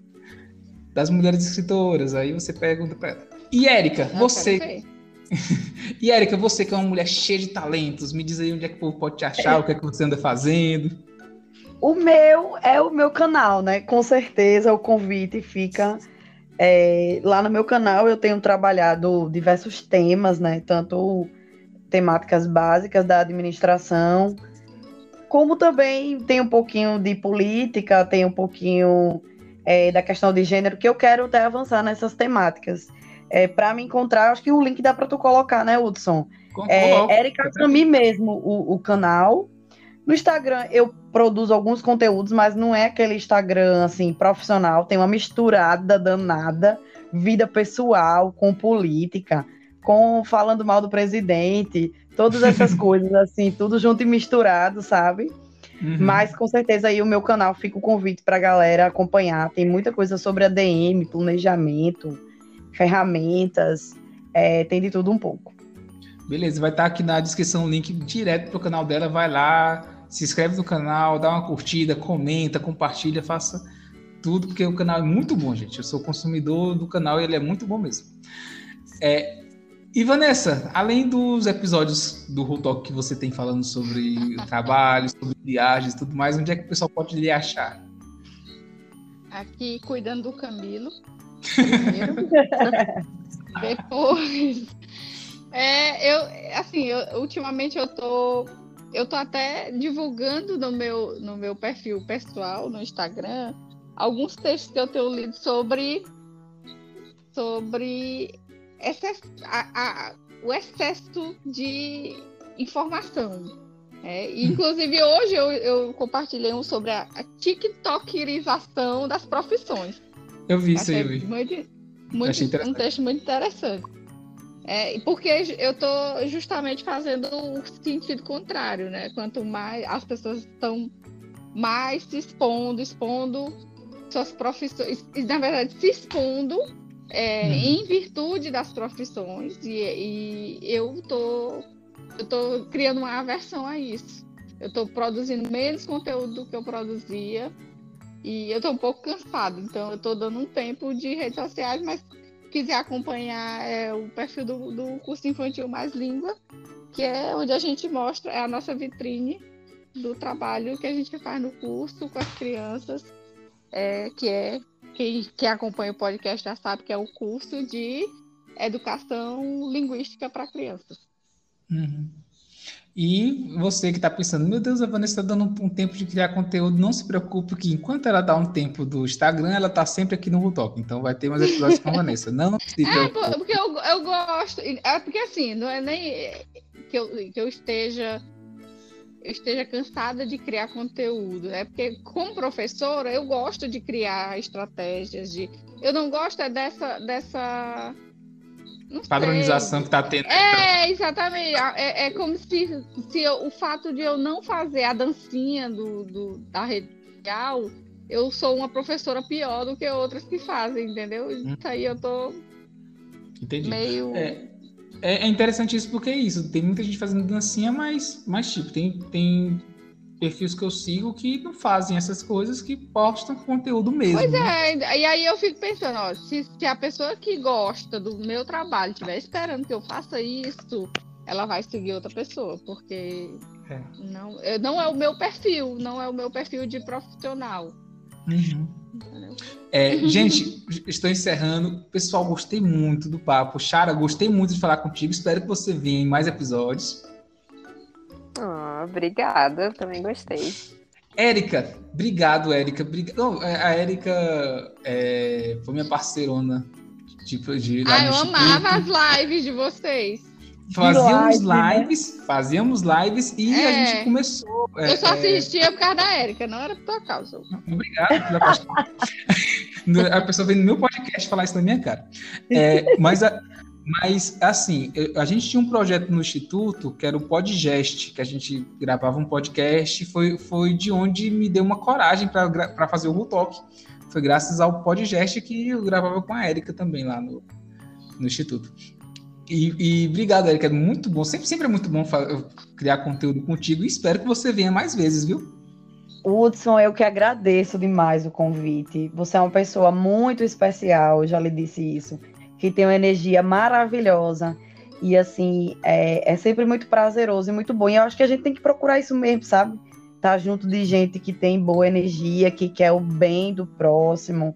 das mulheres escritoras. Aí você pergunta para ela. E Érica, você [LAUGHS] e Érica, você que é uma mulher cheia de talentos, me diz aí onde é que o povo pode te achar, o que é que você anda fazendo. O meu é o meu canal, né? Com certeza o convite fica é, lá no meu canal. Eu tenho trabalhado diversos temas, né? Tanto temáticas básicas da administração, como também tem um pouquinho de política, tem um pouquinho é, da questão de gênero, que eu quero até avançar nessas temáticas é, para me encontrar, acho que o link dá para tu colocar, né, Hudson? É, Erika Sami mesmo, o, o canal. No Instagram eu produzo alguns conteúdos, mas não é aquele Instagram assim profissional, tem uma misturada danada, vida pessoal com política, com falando mal do presidente, todas essas [LAUGHS] coisas assim, tudo junto e misturado, sabe? Uhum. Mas com certeza aí o meu canal fica o convite para a galera acompanhar. Tem muita coisa sobre ADM, planejamento, ferramentas, é, tem de tudo um pouco. Beleza, vai estar aqui na descrição o link direto para o canal dela. Vai lá, se inscreve no canal, dá uma curtida, comenta, compartilha, faça tudo, porque o canal é muito bom, gente. Eu sou consumidor do canal e ele é muito bom mesmo. É, e Vanessa, além dos episódios do Who Talk que você tem falando sobre trabalho, sobre viagens e tudo mais, onde é que o pessoal pode lhe achar? Aqui cuidando do Camilo, Depois. É, eu, assim, eu, ultimamente eu tô. Eu tô até divulgando no meu, no meu perfil pessoal, no Instagram, alguns textos que eu tenho lido sobre. sobre a, a, o excesso de informação. É, inclusive, hoje eu, eu compartilhei um sobre a, a TikTokerização das profissões. Eu vi isso aí, eu vi. Muito, muito, um texto muito interessante. É, porque eu estou justamente fazendo o sentido contrário, né? Quanto mais as pessoas estão mais se expondo, expondo suas profissões, na verdade se expondo é, uhum. em virtude das profissões, e, e eu tô, eu tô criando uma aversão a isso. Eu estou produzindo menos conteúdo do que eu produzia, e eu tô um pouco cansado, então eu tô dando um tempo de redes sociais, mas quiser acompanhar é, o perfil do, do curso infantil mais língua, que é onde a gente mostra, é a nossa vitrine do trabalho que a gente faz no curso com as crianças, é, que é quem, quem acompanha o podcast já sabe que é o curso de educação linguística para crianças. Uhum. E você que está pensando, meu Deus, a Vanessa está dando um, tempo de criar conteúdo, não se preocupe que enquanto ela dá um tempo do Instagram, ela está sempre aqui no Rutalk. Então vai ter mais episódios com a Vanessa. [LAUGHS] Não se é, preocupe. É, porque eu, eu gosto. É porque assim, não é nem que eu, que eu esteja eu esteja cansada de criar conteúdo. É porque, como professora, eu gosto de criar estratégias. De... Eu não gosto é dessa. dessa não padronização sei. que está tendo. É, exatamente. É, é como se, se eu, o fato de eu não fazer a dancinha do, do, da rede social, eu sou uma professora pior do que outras que fazem, entendeu? Hum. Isso aí eu tô Entendi. meio. É, é, é, interessante isso porque é isso. Tem muita gente fazendo dancinha, mas, mas tipo, tem, tem perfis que eu sigo que não fazem essas coisas, que postam conteúdo mesmo. Pois é, e aí eu fico pensando, ó, se, se a pessoa que gosta do meu trabalho estiver esperando que eu faça isso, ela vai seguir outra pessoa, porque é. não, não é o meu perfil, não é o meu perfil de profissional. Uhum. É, [LAUGHS] gente, estou encerrando. Pessoal, gostei muito do papo. Chara, gostei muito de falar contigo. Espero que você venha em mais episódios. Oh, obrigada, também gostei. Érica, obrigado, Érica. Não, é, a Érica é, foi minha parceirona. Tipo, de ah, eu amava as lives de vocês. Fazíamos live, lives, né? fazíamos lives e é. a gente começou. É, eu só é. assistia por causa da Érica, não era por tua causa. Obrigado [LAUGHS] A pessoa vem no meu podcast falar isso na minha cara. É, mas, a, mas, assim, a gente tinha um projeto no Instituto que era o Podgest, que a gente gravava um podcast, foi, foi de onde me deu uma coragem para fazer o Rutalk. Foi graças ao Podgest que eu gravava com a Érica também lá no, no Instituto. E, e obrigado, Erika. É muito bom. Sempre, sempre é muito bom criar conteúdo contigo e espero que você venha mais vezes, viu? Hudson, eu que agradeço demais o convite. Você é uma pessoa muito especial, já lhe disse isso, que tem uma energia maravilhosa. E assim, é, é sempre muito prazeroso e muito bom. E eu acho que a gente tem que procurar isso mesmo, sabe? Estar tá junto de gente que tem boa energia, que quer o bem do próximo.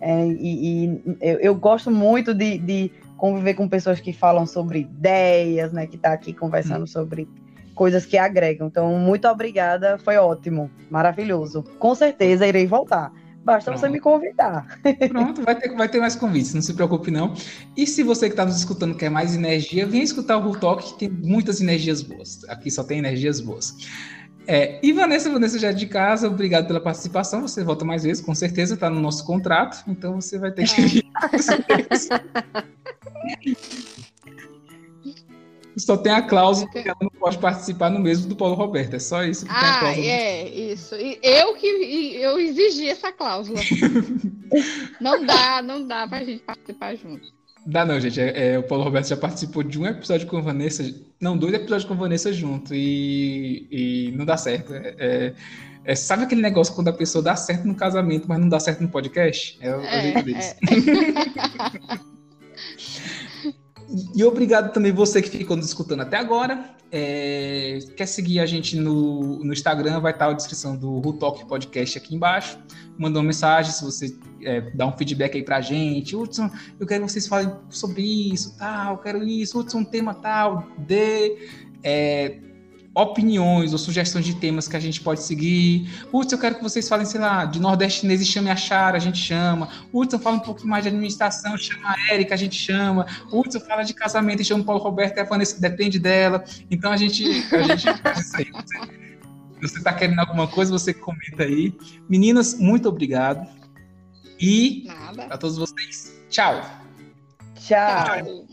É, e, e eu, eu, gosto muito de, de conviver com pessoas que falam sobre ideias, né? Que está aqui conversando hum. sobre coisas que agregam. Então, muito obrigada, foi ótimo, maravilhoso. Com certeza irei voltar. Basta Pronto. você me convidar. Pronto, vai ter, vai ter mais convites, não se preocupe não. E se você que está nos escutando quer mais energia, vem escutar o Rutalk, Talk, que tem muitas energias boas. Aqui só tem energias boas. É, e Vanessa, Vanessa já é de casa, obrigado pela participação. Você volta mais vezes, com certeza, está no nosso contrato, então você vai ter que é. [LAUGHS] Só tem a cláusula que ela não pode participar no mesmo do Paulo Roberto. É só isso que ah, tem a cláusula. É, isso. E eu que eu exigi essa cláusula. [LAUGHS] não dá, não dá pra gente participar junto. Dá não, gente. É, é, o Paulo Roberto já participou de um episódio com a Vanessa. Não, dois episódios com a Vanessa junto. E, e não dá certo. É, é, é sabe aquele negócio quando a pessoa dá certo no casamento, mas não dá certo no podcast? É o, jeito é, deles. [LAUGHS] E obrigado também você que ficou nos escutando até agora. É, quer seguir a gente no, no Instagram, vai estar a descrição do Rutalk Podcast aqui embaixo. Manda uma mensagem se você é, dá um feedback aí pra gente. Hudson, eu quero que vocês falem sobre isso, tal, eu quero isso, Hudson, um tema tal, de. É, opiniões ou sugestões de temas que a gente pode seguir. Hudson, eu quero que vocês falem, sei lá, de Nordeste chinês e chame a Chara, a gente chama. Hudson, fala um pouco mais de administração, chama a Érica, a gente chama. Hudson, fala de casamento e chama o Paulo Roberto e a Vanessa, depende dela. Então a gente, a gente faz isso aí. Você está querendo alguma coisa, você comenta aí. Meninas, muito obrigado. E para todos vocês, tchau. Tchau. tchau.